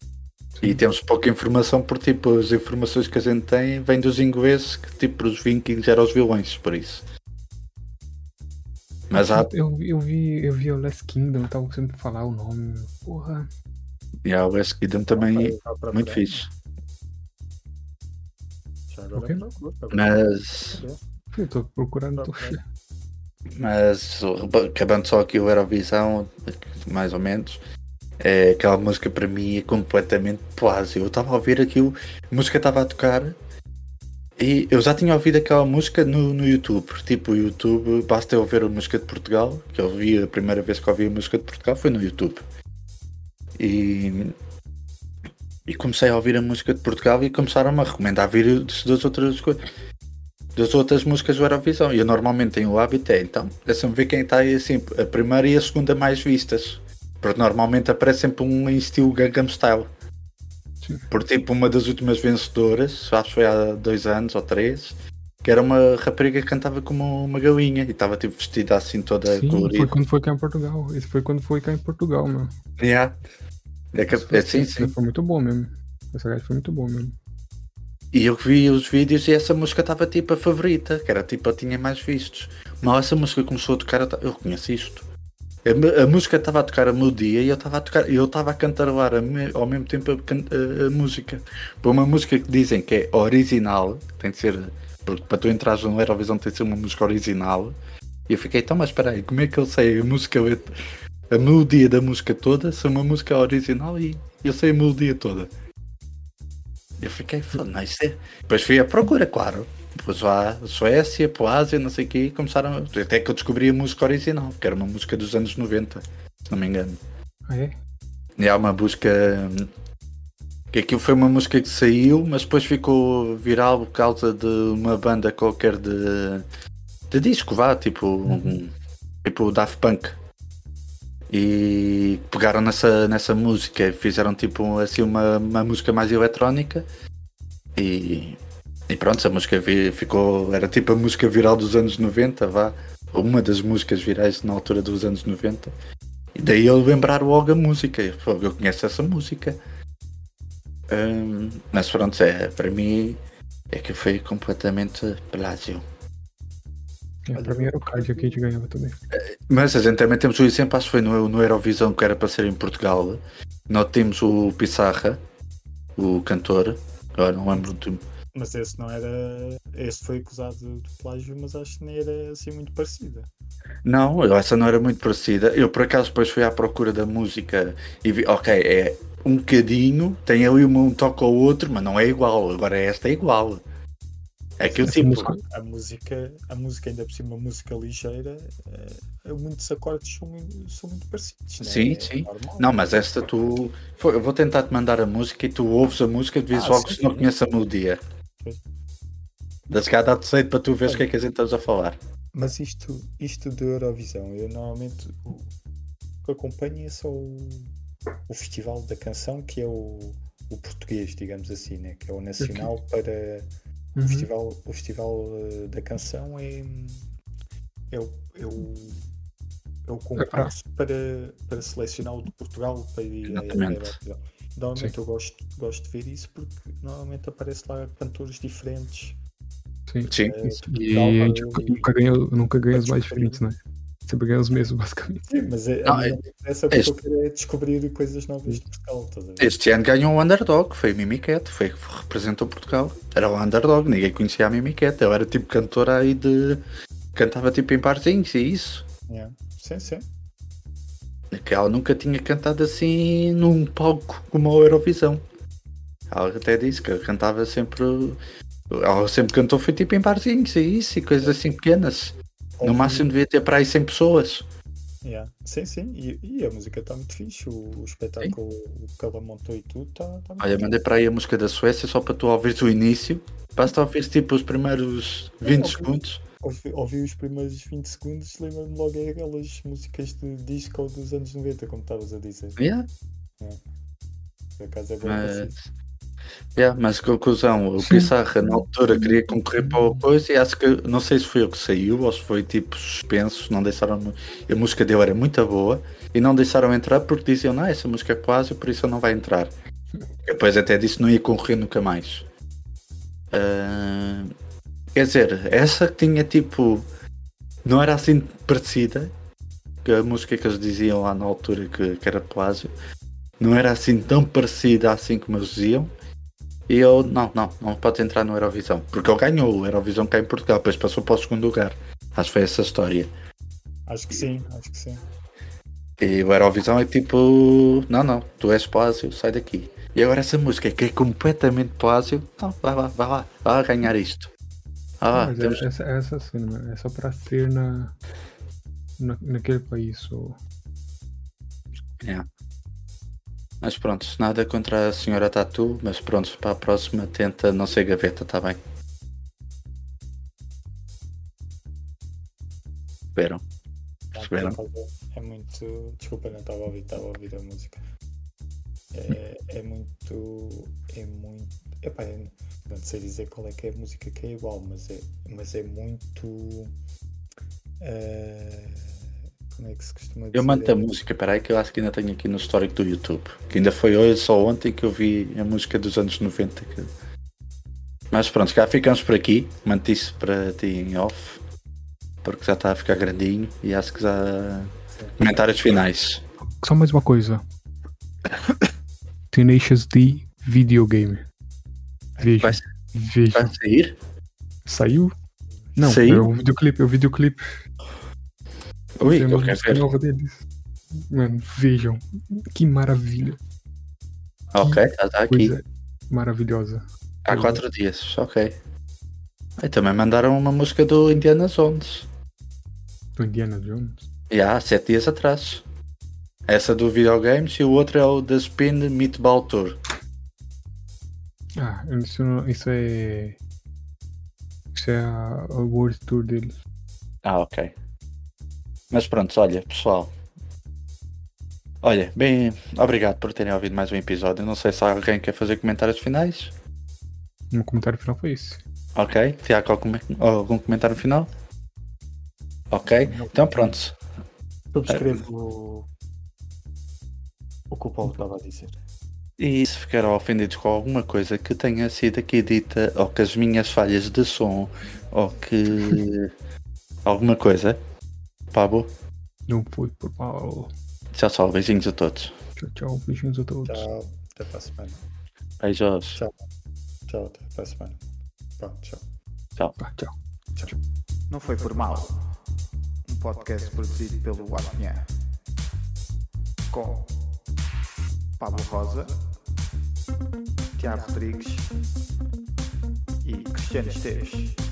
E temos pouca informação por tipo, as informações que a gente tem vêm dos ingleses, que tipo, os vikings eram os vilões, por isso. Mas há, Eu, eu vi, eu vi o Last Kingdom, tava sempre falar o nome. Porra. e há o West Kingdom também procurar. muito fixe. Já agora Ok. procuro, agora Mas. Eu tô procurando, tô... Mas acabando só aqui o Eurovisão, mais ou menos, é, aquela música para mim é completamente plágio. Eu estava a ouvir aquilo, a música estava a tocar e eu já tinha ouvido aquela música no, no YouTube. Tipo, o YouTube, basta eu ouvir a música de Portugal, que eu vi a primeira vez que ouvi a música de Portugal foi no YouTube. E, e comecei a ouvir a música de Portugal e começaram-me a recomendar vídeos das outras coisas. Das outras músicas do Eurovisão. E eu normalmente tenho o hábito, é, então, deixa-me ver quem está aí assim, a primeira e a segunda mais vistas. Porque normalmente aparece sempre um em estilo Gangnam Style. Por tipo, uma das últimas vencedoras, acho que foi há dois anos ou três, que era uma rapariga que cantava como uma galinha e estava tipo vestida assim toda Sim, colorida. foi quando foi cá em Portugal. Esse foi quando foi cá em Portugal, meu. Yeah. É que- foi- é, sim, sim. Foi muito bom mesmo. Essa gaja foi muito bom mesmo. E eu vi os vídeos e essa música estava tipo a favorita, que era tipo a tinha mais vistos. Mas essa música começou a tocar, eu eu reconheço isto. A, a música estava a tocar a melodia e eu estava a tocar, eu estava a cantarolar a me- ao mesmo tempo a, a- a música. Para uma música que dizem que é original, tem de ser, porque para tu entrares no Eurovisão tem de ser uma música original. E eu fiquei, então, mas espera aí, como é que eu sei a música, a melodia da música toda, se é uma música original e eu sei a melodia toda. Eu fiquei, "Fô, não, isso é. Depois fui à procura, claro. Depois lá, Suécia, para a Ásia, não sei o quê, e começaram. a- Até que eu descobri a música original, que era uma música dos anos 90, se não me engano. Ah, é? E há uma música. hum, Que aquilo foi uma música que saiu, mas depois ficou viral por causa de uma banda qualquer de. de disco, vá, tipo. Um, tipo Daft Punk. E pegaram nessa, nessa música e fizeram tipo assim uma, uma música mais eletrónica. E, e pronto, essa música ficou. Era tipo a música viral dos anos 90, vá. Uma das músicas virais na altura dos anos 90. E daí eu lembrar logo a música. Eu, "Fogo, eu conheço essa música. Hum, mas pronto, é, para mim é que foi completamente plágio. É, pra mim era o Card que a gente ganhava também. Mas a gente também temos o exemplo, acho que foi no, no Eurovisão que era para ser em Portugal. Nós temos o Pissarra, o cantor. Agora não lembro do. Mas esse não era. Esse foi acusado de plágio, mas acho que nem era assim muito parecida. Não, essa não era muito parecida. Eu por acaso depois fui à procura da música e vi, ok, é um bocadinho, tem ali um, um toque ao outro, mas não é igual. Agora esta é igual. É que eu tipo. música- A música, a música ainda por cima, uma música ligeira, eh, muitos acordes são, muito- são muito parecidos. né? Sim, É sim. normal. Não, mas esta tu. Eu vou tentar te mandar a música e tu ouves a música e dizes Ah, logo sim, se não sim. conheces a melodia. Da se dá-te jeito para tu veres o que é que a gente estás a falar. Mas isto, isto de Eurovisão, eu normalmente o que acompanho é só o, o Festival da Canção, que é o, o português, digamos assim, né? que é o nacional para Uhum. o festival, o festival eh, da canção é, é, o, é, o, é o concurso para, para selecionar o de Portugal para ir Exatamente. Eurovisão. Normalmente Sim. eu gosto, gosto de ver isso porque normalmente aparece lá cantores diferentes. Sim. Sim. eh, E para gente eu- nunca ganha, nunca ganha os mais diferentes, né? Sempre ganha os mesmos, basicamente. Sim, mas é, Não, a mim é- porque este- eu é descobrir coisas novas de Portugal. Este ano ganhou o Underdog, foi Mimiquete, foi representou Portugal. Era o Underdog, ninguém conhecia a Mimiquete. Eu era tipo cantora aí de. cantava tipo em parzinhos e isso. Yeah. Sim, sim. Que ela nunca tinha cantado assim num palco como a Eurovisão. Ela até disse que cantava sempre. Ela sempre cantou foi tipo em barzinhos e isso e coisas assim pequenas. No Ouvi- máximo devia ter para aí 100 pessoas. Yeah. Sim, sim. E, e a música está muito fixe. O, o espetáculo o que ela montou e tudo está tá muito Olha, mandei para aí a música da Suécia só para tu ouvires o início. Basta ouvir tipo os primeiros 20 Ok. segundos. Ouvi, ouvi os primeiros 20 segundos, lembro-me logo aquelas músicas de disco dos anos 90, como estavas a dizer. Yeah, Por acaso é bem mas, parecido. yeah, mas conclusão, o Sim. Pissarra na altura queria concorrer para o coisa e acho que não sei se foi o que saiu ou se foi tipo suspenso, não deixaram. A música dele era muito boa e não deixaram entrar porque diziam, não, essa música é quase, por isso não vai entrar. Depois até disse não ia concorrer nunca mais. Ah, quer dizer, essa que tinha tipo. Não era assim parecida. Que a música que eles diziam lá na altura que, que era Plágio. Não era assim tão parecida assim como eles diziam. E eu, não, não, não pode entrar no Eurovisão. Porque ele ganhou o Eurovisão cá em Portugal, depois passou para o segundo lugar. Acho que foi essa a história. Acho que sim, acho que sim. E o Eurovisão é tipo, não, não, tu és Plásio, sai daqui. E agora essa música que é completamente Plásio, não, vai lá, vai lá, vai lá ganhar isto. Ah, Mas é- temos... essa, essa mano, é só para ser na, na, naquele país. Ou... É. Mas pronto, nada contra a senhora Tatu, mas pronto, para a próxima tenta não ser gaveta, tá bem? Esperam. Perceberam? acaso É muito. Desculpa, não estava a ouvir, estava a ouvir a música. É, é muito. É muito. Epá, não sei dizer qual é que é a música que é igual, mas é, mas é muito. eh, como é que se costuma dizer? Eu mando a música, peraí que eu acho que ainda tenho aqui no histórico do YouTube. Que ainda foi hoje, só ontem que eu vi a música dos anos 90. que- Mas pronto, cá ficamos por aqui. Manti isso para ti em off. Porque já está a ficar grandinho e acho que já. Comentários finais. Só mais uma coisa. Tenacious D Videogame. Veja. Vai, Veja. vai sair? Saiu? Não, Saiu? é o videoclipe, é o videoclipe. Ui, é eu quero ver. nova deles. Mano, vejam. Que maravilha. Ok, está tá aqui. Coisa maravilhosa. Há quatro dias, ok. E também mandaram uma música do Indiana Jones. Do Indiana Jones. E há sete dias atrás. Essa do videogames e o outro é o The Spin Meatball Tour. Ah, isso, não- isso é. Isso é a, a World Tour deles. Ah, ok. Mas pronto, olha, pessoal. Olha, bem, obrigado por terem ouvido mais um episódio. Não sei se alguém quer fazer comentários finais. O meu comentário final foi esse. Ok, Tiago, algum, algum comentário final? Ok, então pronto. Subscrevo o, o que o Paulo estava a dizer. E se ficaram ofendidos com alguma coisa que tenha sido aqui dita, ou que as minhas falhas de som, ou que alguma coisa, Pablo, Não foi por mal. tchau, tchau, beijinhos a todos. Tchau, tchau. Beijinhos a todos. Tchau, até para a semana. Beijos. Tchau. Tchau, até para a semana. Pronto, tchau. Ah, tchau. Não foi por mal. Um podcast produzido pelo Apinha. Com Pablo Rosa, Tiago Rodrigues e Cristiano Esteves.